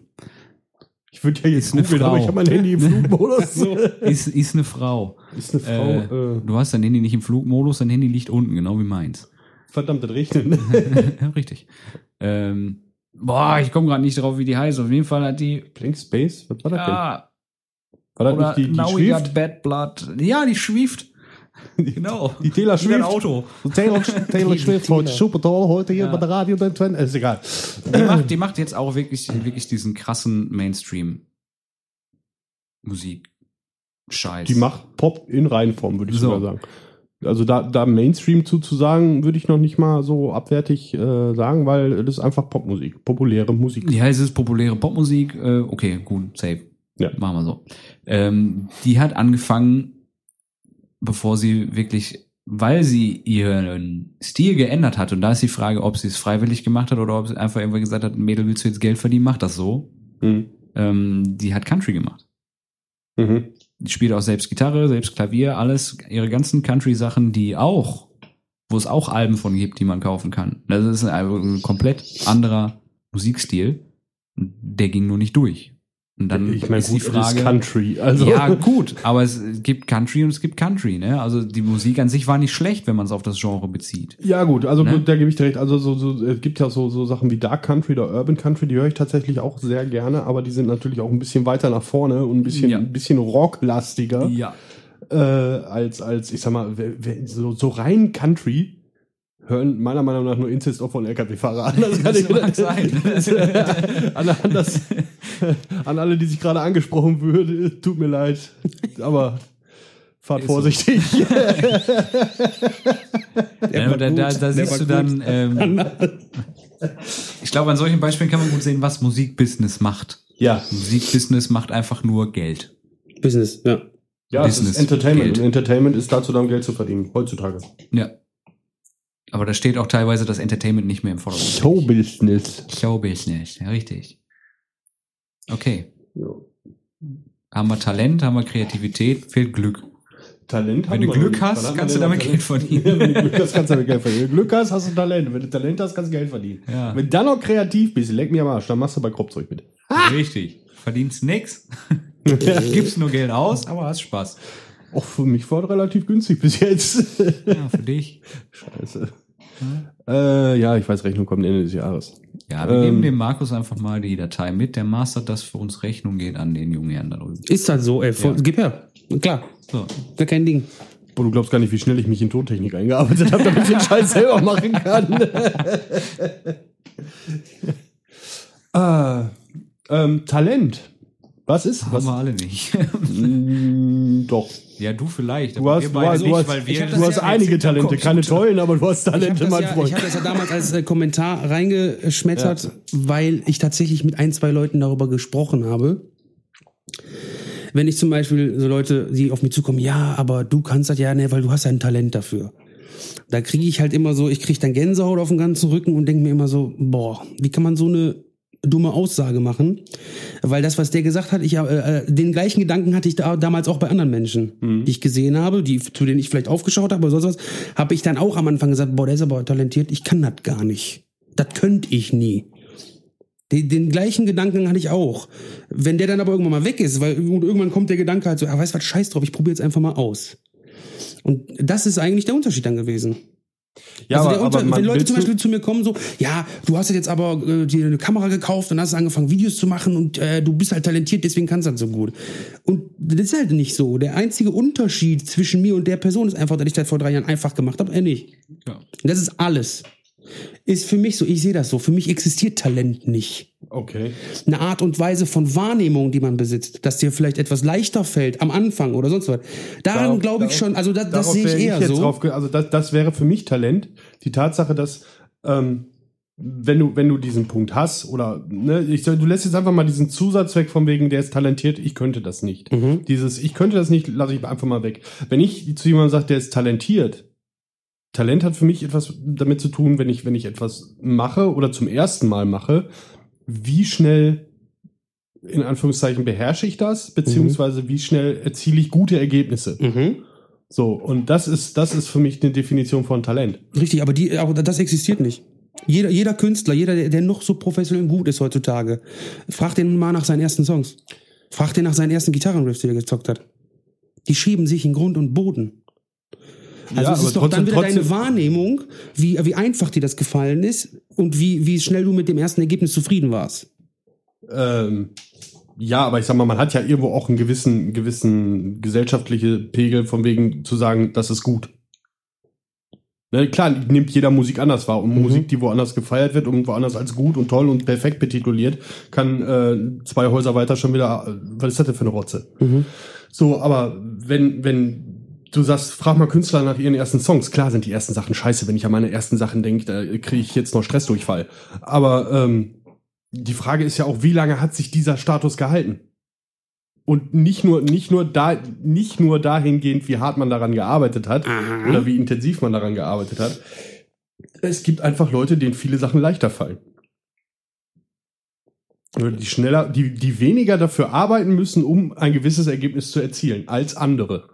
Ich würde ja jetzt googeln, aber ich habe mein Handy im Flugmodus. Ist, ist eine Frau. Ist eine Frau. Äh, Äh, du hast dein Handy nicht im Flugmodus, dein Handy liegt unten, genau wie meins. verdammt, das regnet. richtig. Ähm, boah, ich komme gerade nicht drauf, wie die heißt. Auf jeden Fall hat die. Blank Space? Was war das Ja, denn? War oder das nicht die, die Now We? Got Bad Blood. Ja, die schwieft. Genau. Die Taylor Wie ein Swift. Auto. Taylor, Taylor Swift heute super toll heute hier Ja. bei der Radio. den Trend. Ist egal. Die macht, die macht jetzt auch wirklich, wirklich diesen krassen Mainstream Musik. Scheiß. Die macht Pop in Reihenform, würde ich So. sogar sagen. Also da, da Mainstream zu, zu sagen, würde ich noch nicht mal so abwertig äh, sagen, weil das ist einfach Popmusik, populäre Musik. Ja, es ist populäre Popmusik. Äh, okay, gut, safe. Ja. Machen wir so. Ähm, die hat angefangen, bevor sie wirklich, weil sie ihren Stil geändert hat. Und da ist die Frage, ob sie es freiwillig gemacht hat oder ob sie einfach irgendwann gesagt hat, Mädel, willst du jetzt Geld verdienen? Mach das so. Mhm. Ähm, die hat Country gemacht. Mhm. Spielt auch selbst Gitarre, selbst Klavier, alles, ihre ganzen Country-Sachen, die auch, wo es auch Alben von gibt, die man kaufen kann. Das ist ein, ein komplett anderer Musikstil. Der ging nur nicht durch. Und dann ich meine, ist gut, die es Frage. ist Country. Also Ja, gut, aber es gibt Country und es gibt Country, ne? Also die Musik an sich war nicht schlecht, wenn man es auf das Genre bezieht. Ja, gut, also Ne? gut, da gebe ich dir recht. Also so, so, es gibt ja so, so Sachen wie Dark Country oder Urban Country, die höre ich tatsächlich auch sehr gerne, aber die sind natürlich auch ein bisschen weiter nach vorne und ein bisschen, Ja. ein bisschen rocklastiger Ja. äh, als, als, ich sag mal, so, so rein Country hören meiner Meinung nach nur Incest Opfer und LKW-Fahrer an. Das kann Das ich, mag sein. an, an, das, an alle, die sich gerade angesprochen würde, tut mir leid, aber fahrt Ist so. vorsichtig. Ja, war da, da, da siehst du dann, ähm, ich glaube, an solchen Beispielen kann man gut sehen, was Musikbusiness macht. ja. Musikbusiness macht einfach nur Geld. Business, ja. Ja, es Business, ist Entertainment. Geld. Und Entertainment ist dazu, dann Geld zu verdienen, heutzutage. Ja. Aber da steht auch teilweise das Entertainment nicht mehr im Vordergrund. Showbusiness. Showbusiness, ja, richtig. Okay. Haben wir Talent, haben wir Kreativität, fehlt Glück. Talent Wenn du Glück nicht. hast, kannst du damit Geld verdienen. Wenn du Glück hast, kannst du damit Geld verdienen. Wenn du Glück hast, hast du Talent. Wenn du Talent hast, kannst du Geld verdienen. Ja. Wenn du dann noch kreativ bist, leck mir am Arsch, dann machst du bei Kropfzeug mit. Richtig. Verdienst nix, gibst nur Geld aus, aber hast Spaß. Auch für mich war es relativ günstig bis jetzt. Ja, für dich. Scheiße. Äh, ja, ich weiß, Rechnung kommt Ende des Jahres. Ja, wir Ähm. geben dem Markus einfach mal die Datei mit. Der mastert das für uns Rechnung geht an den jungen Herrn da drüben. Ist halt so, ey. Voll, Ja. Gib her. Klar. So. Gar kein Ding. Boah, du glaubst gar nicht, wie schnell ich mich in Tontechnik eingearbeitet habe, damit ich den Scheiß selber machen kann. ah, ähm, Talent. Was ist? Haben Was? wir alle nicht. Doch. ja, du vielleicht. Du hast, du hast, du hast, du ja einige Talente. Keine tollen, aber du hast habe Talente, mein ja, Freund. ich hab das ja damals als äh, Kommentar reingeschmettert, weil ich tatsächlich mit ein, zwei Leuten darüber gesprochen habe. Wenn ich zum Beispiel so Leute, die auf mich zukommen, ja, aber du kannst das ja, ne, weil du hast ja ein Talent dafür. Da kriege ich halt immer so, ich kriege dann Gänsehaut auf dem ganzen Rücken und denke mir immer so, boah, wie kann man so eine dumme Aussage machen? Weil das, was der gesagt hat, ich äh, äh, den gleichen Gedanken hatte ich da, damals auch bei anderen Menschen, die ich gesehen habe, die zu denen ich vielleicht aufgeschaut habe oder sonst was, habe ich dann auch am Anfang gesagt, boah, der ist aber talentiert, ich kann das gar nicht. Das könnte ich nie. Den, den gleichen Gedanken hatte ich auch. Wenn der dann aber irgendwann mal weg ist, weil irgendwann kommt der Gedanke halt so, ah, weißt du was, scheiß drauf, ich probiere jetzt einfach mal aus. Und das ist eigentlich der Unterschied dann gewesen. Ja, also aber, Unter aber wenn Leute zum Beispiel zu mir kommen, so, ja, du hast jetzt aber äh, dir eine Kamera gekauft und hast angefangen, Videos zu machen und äh, du bist halt talentiert, deswegen kannst du das so gut. Und das ist halt nicht so. Der einzige Unterschied zwischen mir und der Person ist einfach, dass ich das vor drei Jahren einfach gemacht habe, er nicht. Ja. Das ist alles. Ist für mich so, ich sehe das so. Für mich existiert Talent nicht Okay. eine Art und Weise von Wahrnehmung, die man besitzt, dass dir vielleicht etwas leichter fällt am Anfang oder sonst was. Daran glaube ich darauf- schon, also das, das sehe ich eher jetzt so. Drauf, also das, das wäre für mich Talent. Die Tatsache, dass ähm, wenn du wenn du diesen Punkt hast oder ne, ich du lässt jetzt einfach mal diesen Zusatz weg von wegen, der ist talentiert, ich könnte das nicht. Mhm. Dieses ich könnte das nicht, lasse ich einfach mal weg. Wenn ich zu jemandem sage, der ist talentiert, Talent hat für mich etwas damit zu tun, wenn ich wenn ich etwas mache oder zum ersten Mal mache, wie schnell in Anführungszeichen beherrsche ich das, beziehungsweise wie schnell erziele ich gute Ergebnisse. Mhm. So, und das ist, das ist für mich eine Definition von Talent. Richtig, aber, die, aber das existiert nicht. Jeder, jeder Künstler, jeder, der, der noch so professionell gut ist heutzutage, fragt den mal nach seinen ersten Songs. Fragt den nach seinen ersten Gitarrenriffs, die er gezockt hat. Die schieben sich in Grund und Boden. Also Ja, es ist doch dann trotzdem- wieder deine trotzdem- Wahrnehmung, wie, wie einfach dir das gefallen ist und wie, wie schnell du mit dem ersten Ergebnis zufrieden warst. Ähm, ja, aber ich sag mal, man hat ja irgendwo auch einen gewissen, gewissen gesellschaftliche Pegel von wegen zu sagen, das ist gut. Ne, klar, nimmt jeder Musik anders wahr. Und Musik, die woanders gefeiert wird und woanders als gut und toll und perfekt betituliert, kann äh, zwei Häuser weiter schon wieder, äh, was ist das denn für eine Rotze? So, aber wenn, wenn du sagst, frag mal Künstler nach ihren ersten Songs, klar sind die ersten Sachen scheiße. Wenn ich an meine ersten Sachen denke, da kriege ich jetzt noch Stressdurchfall. Aber ähm, die Frage ist ja auch, wie lange hat sich dieser Status gehalten? Und nicht nur, nicht nur da, nicht nur dahingehend, wie hart man daran gearbeitet hat Aha. oder wie intensiv man daran gearbeitet hat. Es gibt einfach Leute, denen viele Sachen leichter fallen. Oder Die schneller, die, die weniger dafür arbeiten müssen, um ein gewisses Ergebnis zu erzielen, als andere.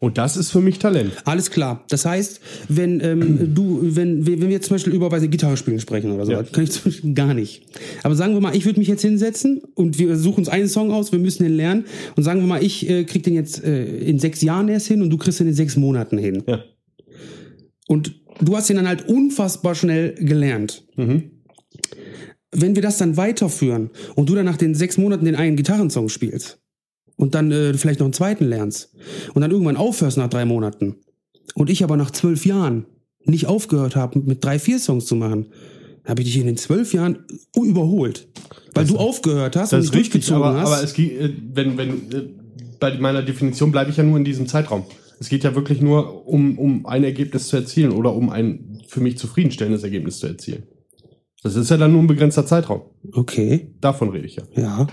Und das ist für mich Talent. Alles klar. Das heißt, wenn ähm, du, wenn, wenn wir jetzt zum Beispiel über bei Gitarre spielen sprechen oder so, Ja. kann ich zum Beispiel gar nicht. Aber sagen wir mal, ich würde mich jetzt hinsetzen und wir suchen uns einen Song aus, wir müssen den lernen und sagen wir mal, ich äh, krieg den jetzt äh, in sechs Jahren erst hin und du kriegst den in sechs Monaten hin. Ja. Und du hast den dann halt unfassbar schnell gelernt. Mhm. Wenn wir das dann weiterführen und du dann nach den sechs Monaten den einen Gitarrensong spielst und dann äh, vielleicht noch einen zweiten lernst und dann irgendwann aufhörst nach drei Monaten und ich aber nach zwölf Jahren nicht aufgehört habe, mit drei, vier Songs zu machen, habe ich dich in den zwölf Jahren überholt. Weil du aufgehört hast und Das nicht richtig, durchgezogen aber, hast. aber es geht, äh, wenn, wenn, äh, bei meiner Definition bleibe ich ja nur in diesem Zeitraum. Es geht ja wirklich nur um, um ein Ergebnis zu erzielen oder um ein für mich zufriedenstellendes Ergebnis zu erzielen. Das ist ja dann nur ein begrenzter Zeitraum. okay, Davon rede ich ja. ja.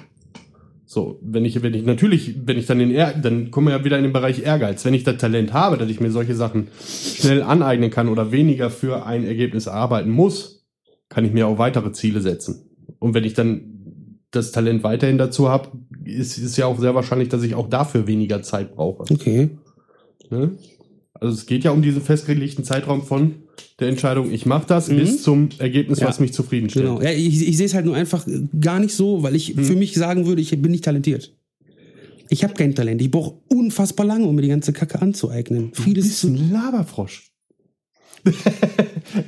So, wenn ich, wenn ich natürlich, wenn ich dann den Ehr, dann kommen wir ja wieder in den Bereich Ehrgeiz. Wenn ich das Talent habe, dass ich mir solche Sachen schnell aneignen kann oder weniger für ein Ergebnis erarbeiten muss, kann ich mir auch weitere Ziele setzen. Und wenn ich dann das Talent weiterhin dazu habe, ist es ja auch sehr wahrscheinlich, dass ich auch dafür weniger Zeit brauche. Okay. Ne? Also es geht ja um diesen festgelegten Zeitraum von der Entscheidung, ich mache das, bis zum Ergebnis, Mhm. Ja. was mich zufriedenstellt. Genau. Ja, ich, ich sehe es halt nur einfach gar nicht so, weil ich Hm. für mich sagen würde, ich bin nicht talentiert. Ich habe kein Talent. Ich brauche unfassbar lange, um mir die ganze Kacke anzueignen. Du Vieles bist zu. ein Laberfrosch.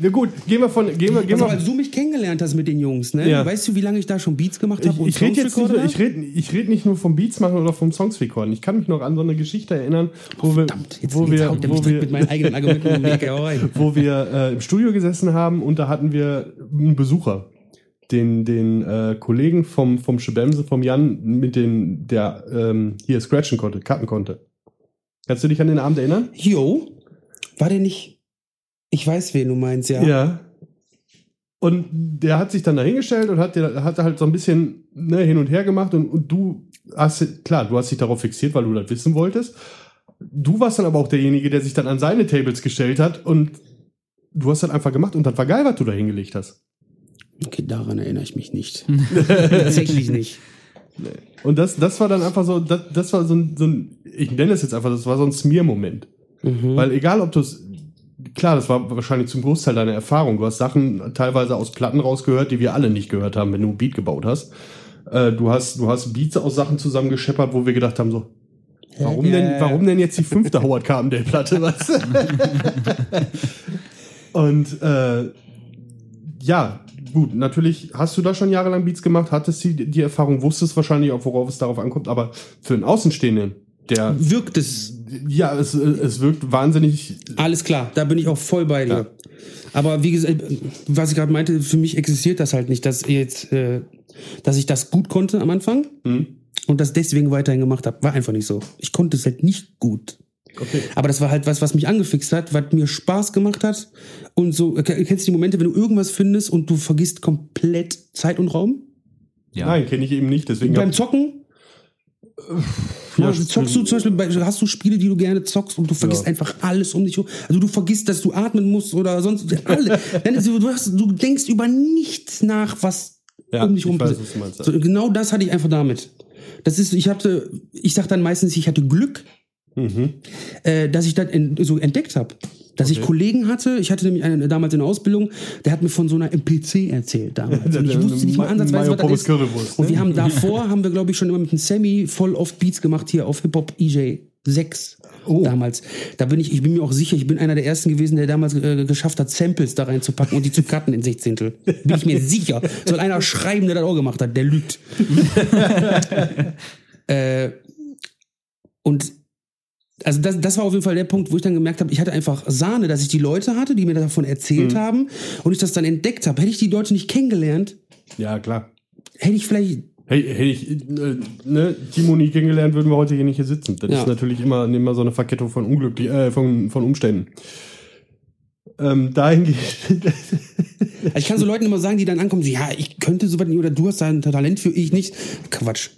Ja gut, gehen wir von, gehen wir, gehen Also, wir. als du mich kennengelernt hast mit den Jungs, ne? Ja. Weißt du, wie lange ich da schon Beats gemacht habe Ich, und ich rede jetzt nicht nur, ich rede ich red nicht nur vom Beats machen oder vom Songs recorden. Ich kann mich noch an so eine Geschichte erinnern, wo wir, Verdammt, wo wir, wo wir, mit meinen eigenen Argumenten um wo wir äh, im Studio gesessen haben und da hatten wir einen Besucher. den, den äh, Kollegen vom, vom Schebemse, vom Jan, mit den, der ähm, hier scratchen konnte, cutten konnte. Kannst du dich an den Abend erinnern? Jo, war der nicht. Ich weiß, wen du meinst, ja. Ja. Und der hat sich dann dahingestellt und hat, hat halt so ein bisschen ne, hin und her gemacht und, und du hast, klar, du hast dich darauf fixiert, weil du das wissen wolltest. Du warst dann aber auch derjenige, der sich dann an seine Tables gestellt hat und du hast dann einfach gemacht und das war geil, was du da hingelegt hast. Okay, daran erinnere ich mich nicht. Tatsächlich nicht. Und das, das war dann einfach so, das, das war so ein, so ein, ich nenne es jetzt einfach, das war so ein Smear-Moment. Mhm. Weil egal, ob du es, klar, das war wahrscheinlich zum Großteil deine Erfahrung. Du hast Sachen teilweise aus Platten rausgehört, die wir alle nicht gehört haben, wenn du ein Beat gebaut hast. Äh, du hast, du hast Beats aus Sachen zusammengescheppert, wo wir gedacht haben, so, warum denn, warum denn jetzt die fünfte Howard Carpendale-Platte, weißt du? Und, äh, ja, gut, natürlich hast du da schon jahrelang Beats gemacht, hattest die, die Erfahrung, wusstest wahrscheinlich auch, worauf es darauf ankommt, aber für einen Außenstehenden, der, Wirkt es. ja, es, es wirkt wahnsinnig Alles klar, da bin ich auch voll bei dir. Aber wie gesagt, was ich gerade meinte, für mich existiert das halt nicht, dass jetzt, äh, dass ich das gut konnte am Anfang Mhm. und das deswegen weiterhin gemacht habe. War einfach nicht so. Ich konnte es halt nicht gut. Okay. Aber das war halt was, was mich angefixt hat, was mir Spaß gemacht hat. Und so, äh, kennst du die Momente, wenn du irgendwas findest und du vergisst komplett Zeit und Raum? Ja. Nein, kenne ich eben nicht, deswegen Beim Zocken? Ja, zockst du zum Beispiel, bei, hast du Spiele, die du gerne zockst und du vergisst Ja. einfach alles um dich herum. Also du vergisst, dass du atmen musst oder sonst alle. Du, hast, du denkst über nichts nach, was Ja, um dich ich herum weiß, meinst. So, genau das hatte ich einfach damit. Das ist, ich hatte, ich sag dann meistens, ich hatte Glück, Mhm. äh, dass ich das en so entdeckt habe. Dass ich Okay. Kollegen hatte, ich hatte nämlich einen, damals in der Ausbildung, der hat mir von so einer MPC erzählt damals. Und ich wusste nicht mal ansatzweise, was das ist. Currywurst, Und ne? wir haben davor, haben wir glaube ich schon immer mit dem Sammy voll oft Beats gemacht hier auf Hip-Hop EJ 6 Oh. damals. Da bin ich, ich bin mir auch sicher, ich bin einer der ersten gewesen, der damals äh, geschafft hat, Samples da reinzupacken und die zu cutten in Sechzehntel. Bin ich mir sicher. Soll einer schreiben, der das auch gemacht hat, der lügt. äh, und also das, das war auf jeden Fall der Punkt, wo ich dann gemerkt habe, ich hatte einfach Sahne, dass ich die Leute hatte, die mir davon erzählt Mhm. haben und ich das dann entdeckt habe. Hätte ich die Leute nicht kennengelernt, Ja, klar. hätte ich vielleicht Hey, hey, ich, äh, ne, Timo nie kennengelernt, würden wir heute hier nicht hier sitzen. Das Ja. ist natürlich immer, immer so eine Verkettung von unglücklich, äh, von, von Umständen. Ähm, dahingehend. Also ich kann so Leuten immer sagen, die dann ankommen, so, ja, ich könnte so was nicht, oder du hast da ein Talent für, ich nicht. Quatsch.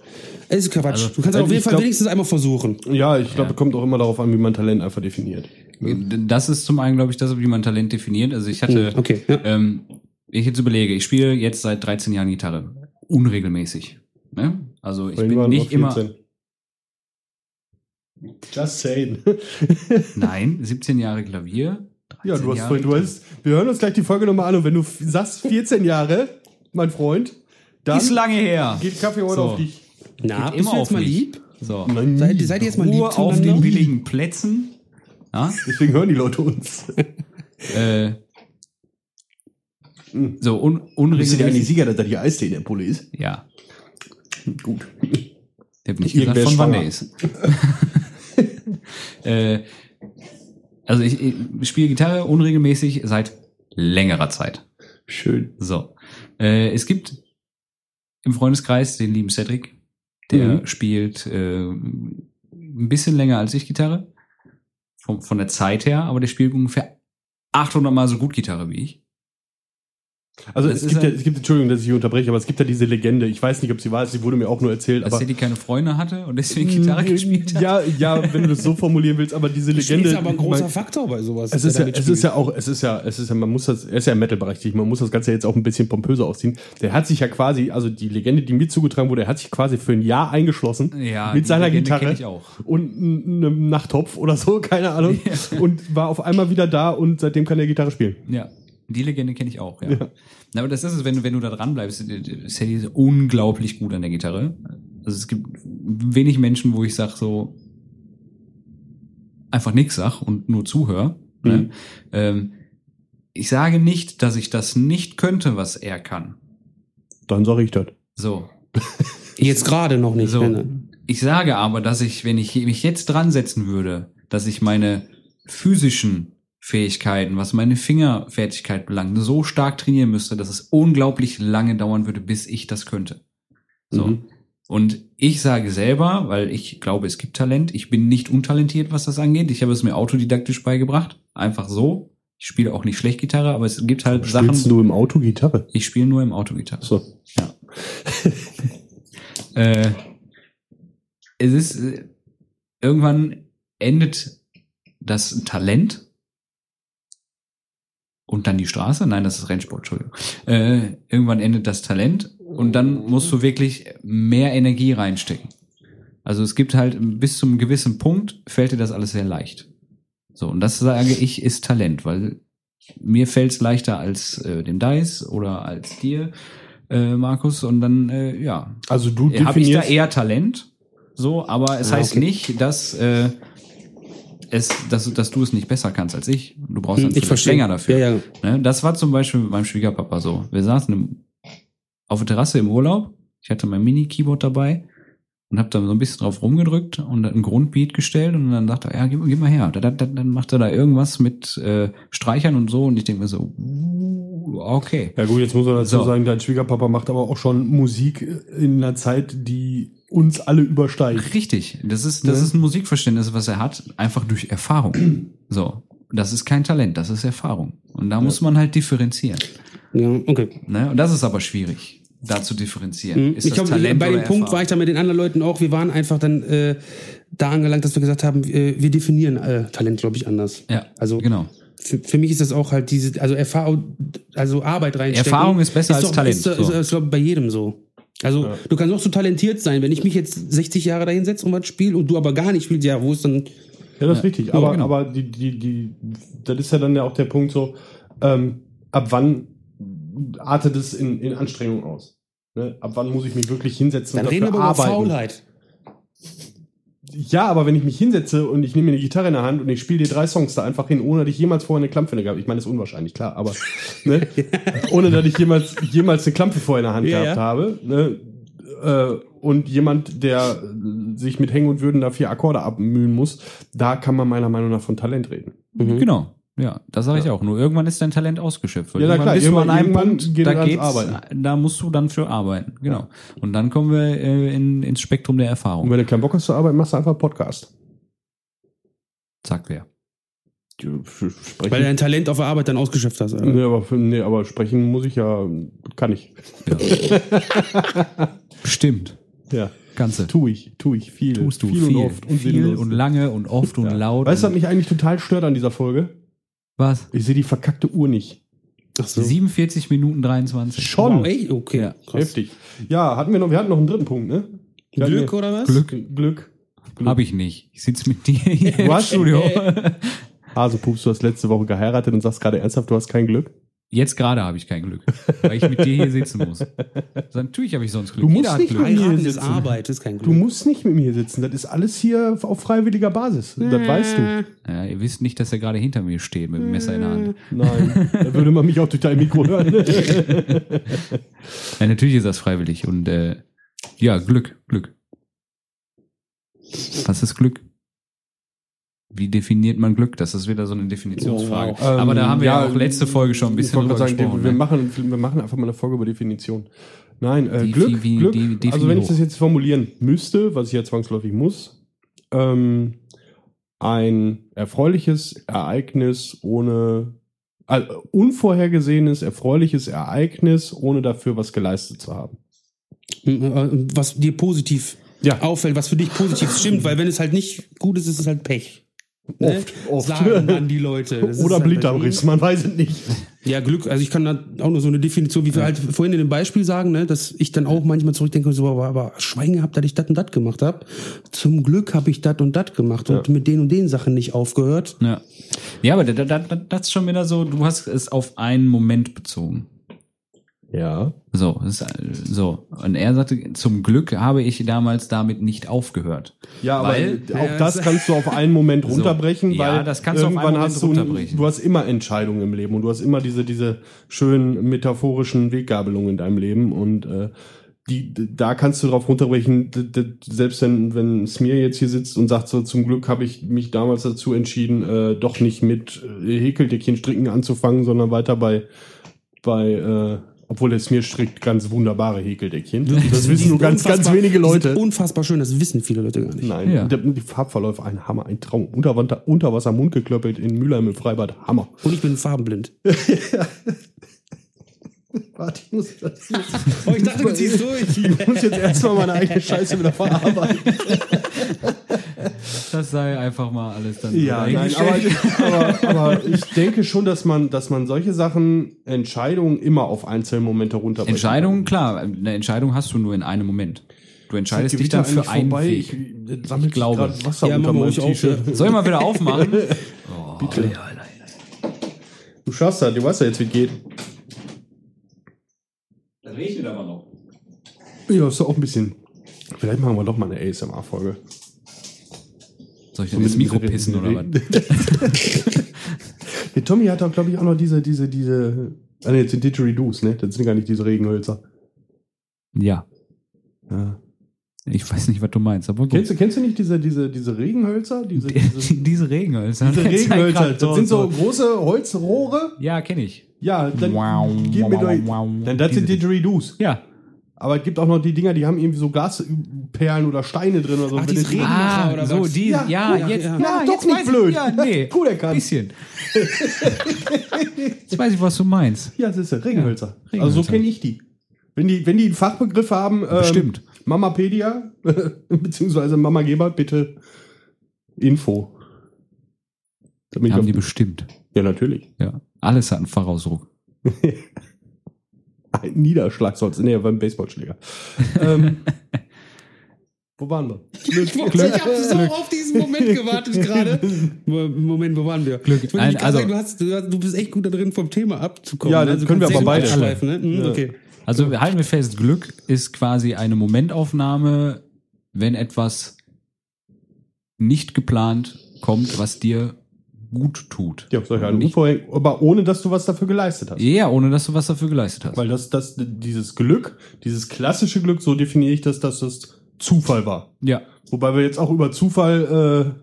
Es ist Quatsch. Also, du kannst äh, auf jeden Fall glaub- wenigstens einmal versuchen. ja, ich glaube, kommt auch immer darauf an, wie man Talent einfach definiert. Das ist zum einen, glaube ich, das, wie man Talent definiert. Also ich hatte, Hm, Okay, ja. ähm, ich jetzt überlege, ich spiele jetzt seit 13 Jahren Gitarre. Unregelmäßig. Ne? Also ich Vorhin bin nicht immer. 14. Just saying. Nein, 17 Jahre Klavier. 13 ja, du hast Jahre vorhin, du hast, wir hören uns gleich die Folge nochmal an und wenn du sagst 14 Jahre, mein Freund, dann Ist lange her. geht Kaffee heute So. auf dich. Na, bist du jetzt mal mich. lieb? So. Seid, seid ihr jetzt mal lieb Ruhe auf den billigen Plätzen. Ja? Deswegen hören die Leute uns. Äh, Hm. so, un unregelmäßig. sicher, dass da die Eistee in der Pulle ist? Ja, Gut. ich habe nicht Irgendwer gesagt, von wann der ist. äh, also ich, ich spiele Gitarre unregelmäßig seit längerer Zeit. Schön. So. Äh, es gibt im Freundeskreis den lieben Cedric, der Mhm. spielt äh, ein bisschen länger als ich Gitarre. Von, von der Zeit her, aber der spielt ungefähr 800 Mal so gut Gitarre wie ich. Also Das es gibt, ja, ein- es gibt, Entschuldigung, dass ich hier unterbreche, aber es gibt ja diese Legende. Ich weiß nicht, ob sie wahr ist, sie wurde mir auch nur erzählt. Dass aber Cedric keine Freunde hatte und deswegen Gitarre gespielt hat. Ja, ja, wenn du das so formulieren willst, aber diese Das Legende. ist aber ein großer mein- Faktor bei sowas. Es ist, ja, es ist ja auch, es ist ja, es ist ja, man muss das, er ist ja im Metal-Bereich, man muss das Ganze jetzt auch ein bisschen pompöser ausziehen. Der hat sich ja quasi, also die Legende, die mir zugetragen wurde, er hat sich quasi für ein Jahr eingeschlossen Ja, mit die seiner Legende Gitarre ich auch. und einem Nachttopf oder so, keine Ahnung, und war auf einmal wieder da und seitdem kann er Gitarre spielen. Ja, die Legende kenne ich auch, ja. Ja. Na, Aber das ist es, wenn du, wenn du da dran bleibst, Sadie ist unglaublich gut an der Gitarre. Also es gibt wenig Menschen, wo ich sag so einfach nix sag und nur zuhör. Mhm. Ne? Ähm, ich sage nicht, dass ich das nicht könnte, was er kann. Dann sage ich das. So. Jetzt gerade noch nicht. So. ne? Ich sage aber, dass ich, wenn ich mich jetzt dran setzen würde, dass ich meine physischen Fähigkeiten, was meine Fingerfertigkeit belangt, so stark trainieren müsste, dass es unglaublich lange dauern würde, bis ich das könnte. So. Mhm. Und ich sage selber, weil ich glaube, es gibt Talent. Ich bin nicht untalentiert, was das angeht. Ich habe es mir autodidaktisch beigebracht. Einfach so. Ich spiele auch nicht schlecht Gitarre, aber es gibt halt Sachen. Spielst du im Auto Gitarre? Ich spiele nur im Auto Gitarre. So. Ja. äh, es ist äh, irgendwann endet das Talent und dann die Straße. Nein, das ist Rennsport, Entschuldigung. Äh, irgendwann endet das Talent und dann musst du wirklich mehr Energie reinstecken. Also es gibt halt bis zum gewissen Punkt fällt dir das alles sehr leicht. So, und das sage ich ist Talent, weil mir fällt es leichter als äh, dem Dice oder als dir, äh, Markus. Und dann, äh, ja, Also du habe ich da definierst, eher Talent. So, aber es Ah, heißt okay. nicht, dass, äh, es, dass, dass du es nicht besser kannst als ich. Du brauchst dann Hm, ich vielleicht verstehe. länger dafür. Ja, ja. Ne? Das war zum Beispiel mit meinem Schwiegerpapa so. Wir saßen im, auf der Terrasse im Urlaub. Ich hatte mein Mini-Keyboard dabei und habe da so ein bisschen drauf rumgedrückt und ein Grundbeat gestellt und dann dachte er, ja, gib, gib mal her. Dann, dann, dann macht er da irgendwas mit äh, Streichern und so und ich denke mir so, uh, okay. Ja gut, jetzt muss man dazu So. sagen, dein Schwiegerpapa macht aber auch schon Musik in einer Zeit, die uns alle übersteigt. Richtig. Das ist, das Ne? ist ein Musikverständnis, was er hat, einfach durch Erfahrung. So. Das ist kein Talent, das ist Erfahrung. Und da muss man halt differenzieren. ja okay. Ne? Und das ist aber schwierig, da zu differenzieren. Mhm. Ist Ich glaube, bei dem Punkt Erfahrung? war ich da mit den anderen Leuten auch. Wir waren einfach dann äh, da angelangt, dass wir gesagt haben, äh, wir definieren äh, Talent, glaube ich, anders. Ja, Also genau. für, für mich ist das auch halt diese, also Erfahrung, also Arbeit reinstecken. Erfahrung ist besser als doch, Talent, Ist, ist, so. ist, glaube ich, bei jedem so. Also Ja. du kannst noch so talentiert sein, wenn ich mich jetzt 60 Jahre dahin setze und was spiele und du aber gar nicht spielst, ja, wo ist dann Ja, das ist richtig. Aber, genau. aber die, die, die, das ist ja dann ja auch der Punkt so, ähm, ab wann artet es in, in Anstrengung aus? Ne? Ab wann muss ich mich wirklich hinsetzen dann und reden wir dafür aber über arbeiten? Faulheit. Ja, aber wenn ich mich hinsetze und ich nehme mir eine Gitarre in der Hand und ich spiele dir drei Songs da einfach hin, ohne dass ich jemals vorher eine Klampfe in der gehabt Ich meine, das ist unwahrscheinlich, klar, aber ne? ohne dass ich jemals, jemals eine Klampfe vorher in der Hand Ja, gehabt ja. habe. Ne? Äh, und jemand, der sich mit Hängen und Würden da vier Akkorde abmühen muss, da kann man meiner Meinung nach von Talent reden. Mhm. Genau. Ja, das sage ich auch. Nur irgendwann ist dein Talent ausgeschöpft. Ja, na irgendwann klar, bist du an irgendwann- einem irgendwann Punkt, geht da geht's, Arbeiten. da musst du dann für arbeiten. Genau. Und dann kommen wir äh, in, ins Spektrum der Und Erfahrung. wenn du keinen Bock hast zu arbeiten, machst du einfach einen Podcast. Sagt wer. Sprechen, Weil du dein Talent auf der Arbeit dann ausgeschöpft hast. Nee, aber, nee, aber sprechen muss ich ja, kann ich. Ja. Stimmt. Ja. Ganze. Tu ich, tu ich viel. Tust du viel, viel, und oft und viel sinnlos. und lange und oft und Ja. laut. Weißt du, was und mich eigentlich total stört an dieser Folge? Was? Ich sehe die verkackte Uhr nicht. Ach so. 47 Minuten 23. Schon. Wow, ey, okay. Ja. krass. Heftig. Ja, hatten wir noch, wir hatten noch einen dritten Punkt, ne? Wir Glück oder was? Glück. Glück. Habe ich nicht. Ich sitze mit dir hier im Studio. Hasepups, du hast letzte Woche geheiratet und sagst gerade ernsthaft, du hast kein Glück. Jetzt gerade habe ich kein Glück, weil ich mit dir hier sitzen muss. Also natürlich habe ich sonst Glück. Du musst Jeder nicht Glück. Hier Heiraten sitzen. Arbeit, ist kein Glück. Du musst nicht mit mir sitzen. Das ist alles hier auf freiwilliger Basis. Das weißt du. Ja, ihr wisst nicht, dass er gerade hinter mir steht mit dem Messer in der Hand. Nein, da würde man mich auch durch dein Mikro hören. Ja, natürlich ist das freiwillig und äh, ja, Glück, Glück. Was ist Glück? Wie definiert man Glück? Das ist wieder so eine Definitionsfrage. Oh, wow. Aber da haben wir ja, Ähm, auch letzte Folge schon ein bisschen drüber sagen, gesprochen. wir, ne? machen, wir machen einfach mal eine Folge über Definition. Nein, äh, Die- Glück, wie- Glück die- also wenn ich das jetzt formulieren müsste, was ich ja zwangsläufig muss, ähm, ein erfreuliches Ereignis ohne, äh, unvorhergesehenes, erfreuliches Ereignis, ohne dafür was geleistet zu haben. Was dir positiv Ja. auffällt, was für dich positiv stimmt, weil wenn es halt nicht gut ist, ist es halt Pech. Ne? Oft, oft. Sagen dann die Leute. Das Oder halt Blinddarmriss, man weiß es nicht. Ja, Glück, also ich kann da auch nur so eine Definition, wie wir halt vorhin in dem Beispiel sagen, ne, dass ich dann auch manchmal zurückdenke, so, aber, aber Schwein gehabt, dass ich das und das gemacht habe. Zum Glück habe ich das und das gemacht und Ja. mit den und den Sachen nicht aufgehört. Ja, ja aber da, da, da, das ist schon wieder so, du hast es auf einen Moment bezogen. Ja. So, ist, äh, so. Und er sagte, zum Glück habe ich damals damit nicht aufgehört. Ja, aber Weil- auch Ja, das kannst du auf einen Moment So. runterbrechen, Ja, weil das kannst du auf irgendwann einen Moment hast du, runterbrechen. du hast immer Entscheidungen im Leben und du hast immer diese, diese schönen metaphorischen Weggabelungen in deinem Leben und äh, die, da kannst du drauf runterbrechen, selbst wenn, wenn Smir jetzt hier sitzt und sagt so, zum Glück habe ich mich damals dazu entschieden, äh, doch nicht mit äh, Häkeldeckchen stricken anzufangen, sondern weiter bei, bei, äh, obwohl der Smir strickt ganz wunderbare Häkeldeckchen. Das Die wissen nur ganz, ganz wenige Leute. Unfassbar schön, das wissen viele Leute gar nicht. Nein, Ja. die Farbverläufe, ein Hammer, ein Traum. Unterwasser, Unterwasser mundgeklöppelt in Mülheim im Freibad, Hammer. Und ich bin farbenblind. Warte, ich muss, Oh, ich dachte, du ziehst durch. ich muss jetzt erstmal meine eigene Scheiße wieder verarbeiten. Das sei einfach mal alles dann. Ja, nein, aber, aber, aber ich denke schon, dass man, dass man solche Sachen, Entscheidungen immer auf einzelne Momente runterbrechen Entscheidung, klar, eine Entscheidung hast du nur in einem Moment. Du entscheidest dich dann für einen vorbei? Weg. Ich, sammelt Ich glaube. gerade Wasser Ja, unter meinem T-Shirt. ja. Soll ich mal wieder aufmachen? Bitte. Du schaffst das, du weißt ja jetzt, wie es geht. Regnet aber noch. Ja, ist doch auch ein bisschen. Vielleicht machen wir doch mal eine ASMR-Folge. Soll ich denn ins Mikro pissen oder was? Der Tommy hat auch, glaube ich, auch noch diese, diese, diese. Ah, ne, jetzt sind Didgeridoos, ne? Das sind gar nicht diese Regenhölzer. Ja. Ja. Ich weiß nicht, was du meinst, aber gut. Kennst du, kennst du nicht diese, diese, diese Regenhölzer? Diese, diese, diese Regenhölzer. diese Regenhölzer. Das sind so große Holzrohre. Ja, kenne ich. Ja, dann Wow, gib mir wow, doch. wow, wow. Dann das sind Didgeridoos. Ja. Aber es gibt auch noch die Dinger, die haben irgendwie so Glasperlen oder Steine drin oder so. Ach, du- Regenmacher Ah, oder so, was? die, Ja, ja, ja, jetzt, ja. ja, Ja, doch jetzt nicht blöd. Ich, ja, nee. Cool erkannt. Bisschen. Jetzt weiß ich, was du meinst. Ja, das ist ja Regenhölzer. Ja, Also so Regenhölzer. kenne ich die. Wenn die, wenn die einen Fachbegriff haben, ähm, Bestimmt. Mamapedia, beziehungsweise Mama Gebert, bitte Info. Damit Haben die bestimmt. ja, natürlich. Ja. Alles hat einen Fachausdruck. Ein Niederschlag sonst. Nee, beim Baseballschläger. ähm, wo waren wir? Ich habe so auf diesen Moment gewartet gerade. Moment, wo waren wir? Glück. Ich wollte Nein, also- sagen, du, hast, du, du bist echt gut da drin, vom Thema abzukommen. Ja, das Also können wir aber beide. Ne? Hm, Ja. Okay. Also halten wir fest, Glück ist quasi eine Momentaufnahme, wenn etwas nicht geplant kommt, was dir gut tut. Ja, soll ich einen Nicht- Unvorhängen, aber ohne, dass du was dafür geleistet hast. Ja, ohne dass du was dafür geleistet hast. Weil das, das, dieses Glück, dieses klassische Glück, so definiere ich das, dass das Zufall war. ja. Wobei wir jetzt auch über Zufall äh,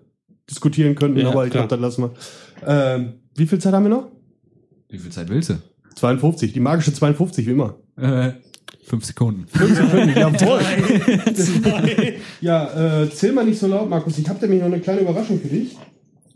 diskutieren könnten, Ja, aber ich glaube, dann lassen wir. Ähm, wie viel Zeit haben wir noch? Wie viel Zeit willst du? 52, die magische 52, wie immer. Äh, fünf Sekunden. Jawohl. ja, äh, zähl mal nicht so laut, Markus. Ich habe nämlich noch eine kleine Überraschung für dich.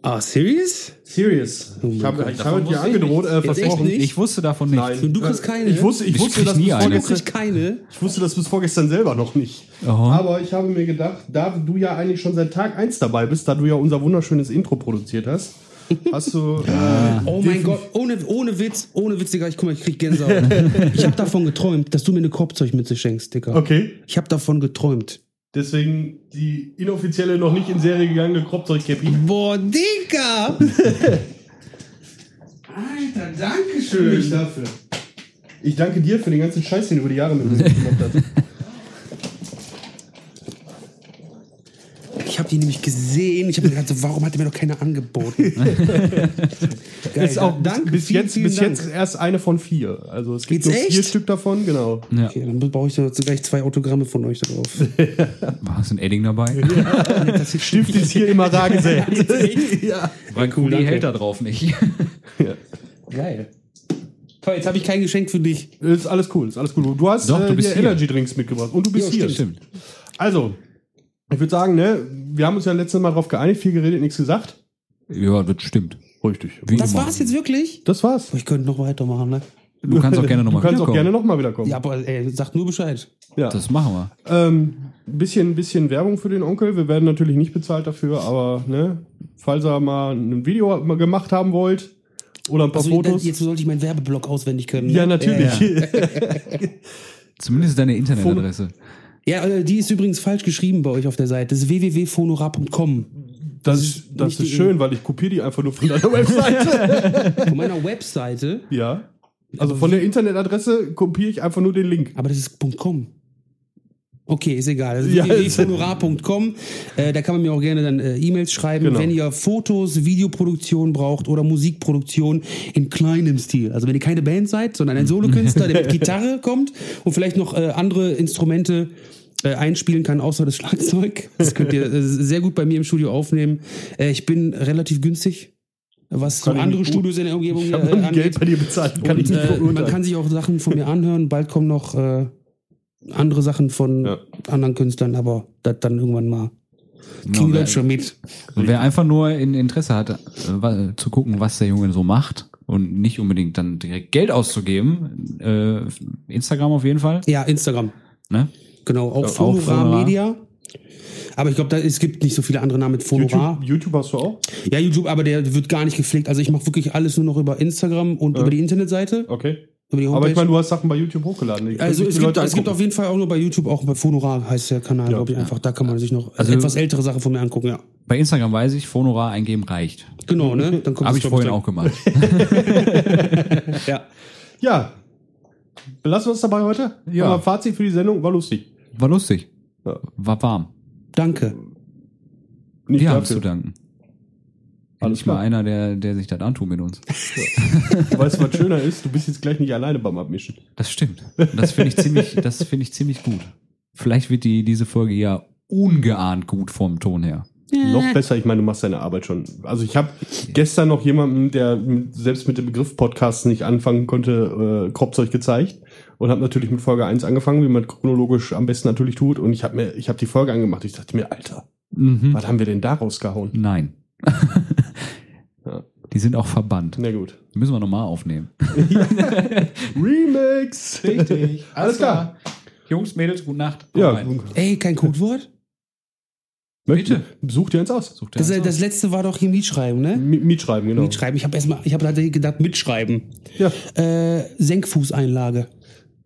Ah, serious? Serious. Ich habe ich Davon habe dir angedroht, äh, versprochen. nicht? Ich wusste davon nichts. Nein. Du kriegst Äh, keine? Ich wusste, ich Ich wusste, krieg das nie bis eine. Vorgestern, kriegst keine? ich wusste das bis vorgestern selber noch nicht. Aha. Aber ich habe mir gedacht, da du ja eigentlich schon seit Tag 1 dabei bist, da du ja unser wunderschönes Intro produziert hast, hast du. äh, Oh mein Gott, ohne, ohne Witz, ohne Witz, Digga, ich guck mal, ich krieg Gänsehaut. ich habe davon geträumt, dass du mir eine Korbzeugmütze schenkst, Digga. okay. Ich habe davon geträumt. Deswegen die inoffizielle, noch nicht in Serie gegangene Kropzeug-Cappy. Boah, Digga! Alter, danke schön. Nicht dafür. Ich danke dir für den ganzen Scheiß, den du über die Jahre mit mir gemacht hast. Ich habe die nämlich gesehen. Ich habe mir gedacht, so, warum hat er mir noch keine angeboten? Geil, Ist auch danke, bis vielen, jetzt, vielen bis Dank. jetzt erst eine von vier. Also es gibt Geht's nur vier? Stück davon, genau. Ja. Okay, dann brauche ich so gleich zwei Autogramme von euch da drauf. Hast du ein Edding dabei? Stift ist hier immer rar gesät. ja. Weil cool, die hält da drauf nicht. Geil. Toll, jetzt habe ich kein Geschenk für dich. Ist alles cool, ist alles cool. Du hast Doch, äh, du bist hier hier. Energy Drinks mitgebracht und du bist Ja, hier. Stimmt. Also, ich würde sagen, ne, wir haben uns ja letztes Mal drauf geeinigt, viel geredet, nichts gesagt. Ja, das stimmt. Richtig. Wie Das immer. war's jetzt wirklich? Das war's. Ich könnte noch weitermachen, ne? Du kannst auch gerne nochmal Du kannst auch wiederkommen. gerne nochmal wiederkommen. Ja, aber ey, sag nur Bescheid. Ja. Das machen wir. Ähm, bisschen, bisschen Werbung für den Onkel. Wir werden natürlich nicht bezahlt dafür, aber ne, falls ihr mal ein Video gemacht haben wollt oder ein paar Also, Fotos. Jetzt sollte ich meinen Werbeblock auswendig können. ne? ja, natürlich. Zumindest deine Internetadresse. Ja, äh, die ist übrigens falsch geschrieben bei euch auf der Seite. Das ist www.phonorar.com. Das, ist, das ist schön, weil ich kopiere die einfach nur von deiner Webseite. Von meiner Webseite. ja. Also von der Internetadresse kopiere ich einfach nur den Link. Aber das ist .com. Okay, ist egal. Also Ja, www.honorar.com. Äh, da kann man mir auch gerne dann äh, E-Mails schreiben, Genau. wenn ihr Fotos, Videoproduktion braucht oder Musikproduktion in kleinem Stil. Also wenn ihr keine Band seid, sondern ein Solokünstler, der mit Gitarre kommt und vielleicht noch äh, andere Instrumente äh, einspielen kann, außer das Schlagzeug. Das könnt ihr äh, sehr gut bei mir im Studio aufnehmen. Äh, ich bin relativ günstig, was so Kann ich andere Studios in der Umgebung Ich äh, angeht. Geld bei dir bezahlt. Kann ich Und, nicht äh, man kann sich auch Sachen von mir anhören. Bald kommen noch äh, andere Sachen von Ja. anderen Künstlern, aber das dann irgendwann mal. Genau, wer- schon mit. Und wer einfach nur in Interesse hat, äh, zu gucken, was der Junge so macht und nicht unbedingt dann direkt Geld auszugeben, äh, Instagram auf jeden Fall. Ja, Instagram. Ne? Genau, auch Fonorar Fonorar. Media. Aber ich glaube, es gibt nicht so viele andere Namen mit Fonorar. YouTube, YouTube hast du auch? Ja, YouTube, aber der wird gar nicht gepflegt. Also ich mache wirklich alles nur noch über Instagram und über die Internetseite, Okay. Aber ich meine, du hast Sachen bei YouTube hochgeladen. Können also es gibt, es gibt auf jeden Fall auch nur bei YouTube, auch bei Fonorar heißt der Kanal, Ja. glaube ich einfach. Da kann man sich noch Also- etwas ältere Sachen von mir angucken, ja. Bei Instagram weiß ich, Fonorar eingeben reicht. Genau, ne? Dann kommt Habe ich vorhin auch gemacht. Ja. Ja. Belassen wir es dabei heute? Ja. Aber Fazit für die Sendung war lustig. War lustig. Ja. War warm. Danke. Nicht Wir haben zu danken. Alles Nicht mal einer, der, der sich das antut mit uns. Weißt du, was schöner ist? Du bist jetzt gleich nicht alleine beim Abmischen. Das stimmt. Das finde ich ziemlich, das finde ich ziemlich gut. Vielleicht wird die, diese Folge ja ungeahnt gut vom Ton her. Noch besser, ich meine, du machst deine Arbeit schon. Also ich habe gestern noch jemanden, der selbst mit dem Begriff Podcast nicht anfangen konnte, äh, Kropfzeug gezeigt und habe natürlich mit Folge 1 angefangen, wie man chronologisch am besten natürlich tut. Und ich habe mir, ich habe die Folge angemacht. Ich dachte mir, Alter, Mhm. was haben wir denn da rausgehauen? Nein. Ja. Die sind auch verbannt. Na gut. Müssen wir nochmal aufnehmen. Remix. Richtig. Alles klar. Jungs, Mädels, gute Nacht. Ja, Ey, kein Codewort? Möchte. Such dir eins aus. Such dir Das, eins das aus. letzte war doch hier Mitschreiben, ne? Mi- Mietschreiben, genau. Mitschreiben. Ich habe erstmal, ich habe gedacht, mitschreiben. Ja. Äh, Senkfußeinlage.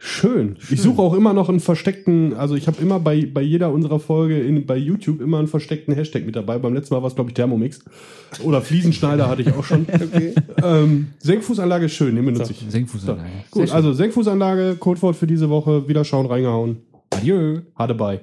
Schön. Ich suche auch immer noch einen versteckten, also ich habe immer bei, bei jeder unserer Folge in, bei YouTube immer einen versteckten Hashtag mit dabei. Beim letzten Mal war es, glaube ich, Thermomix. Oder Fliesenschneider hatte ich auch schon. ähm, Senkfußanlage ist schön, den benutze ich. Senkfußanlage. Gut, Sehr schön. also Senkfußanlage, Codewort für diese Woche, wieder schauen, reingehauen. Adieu. Hade bei.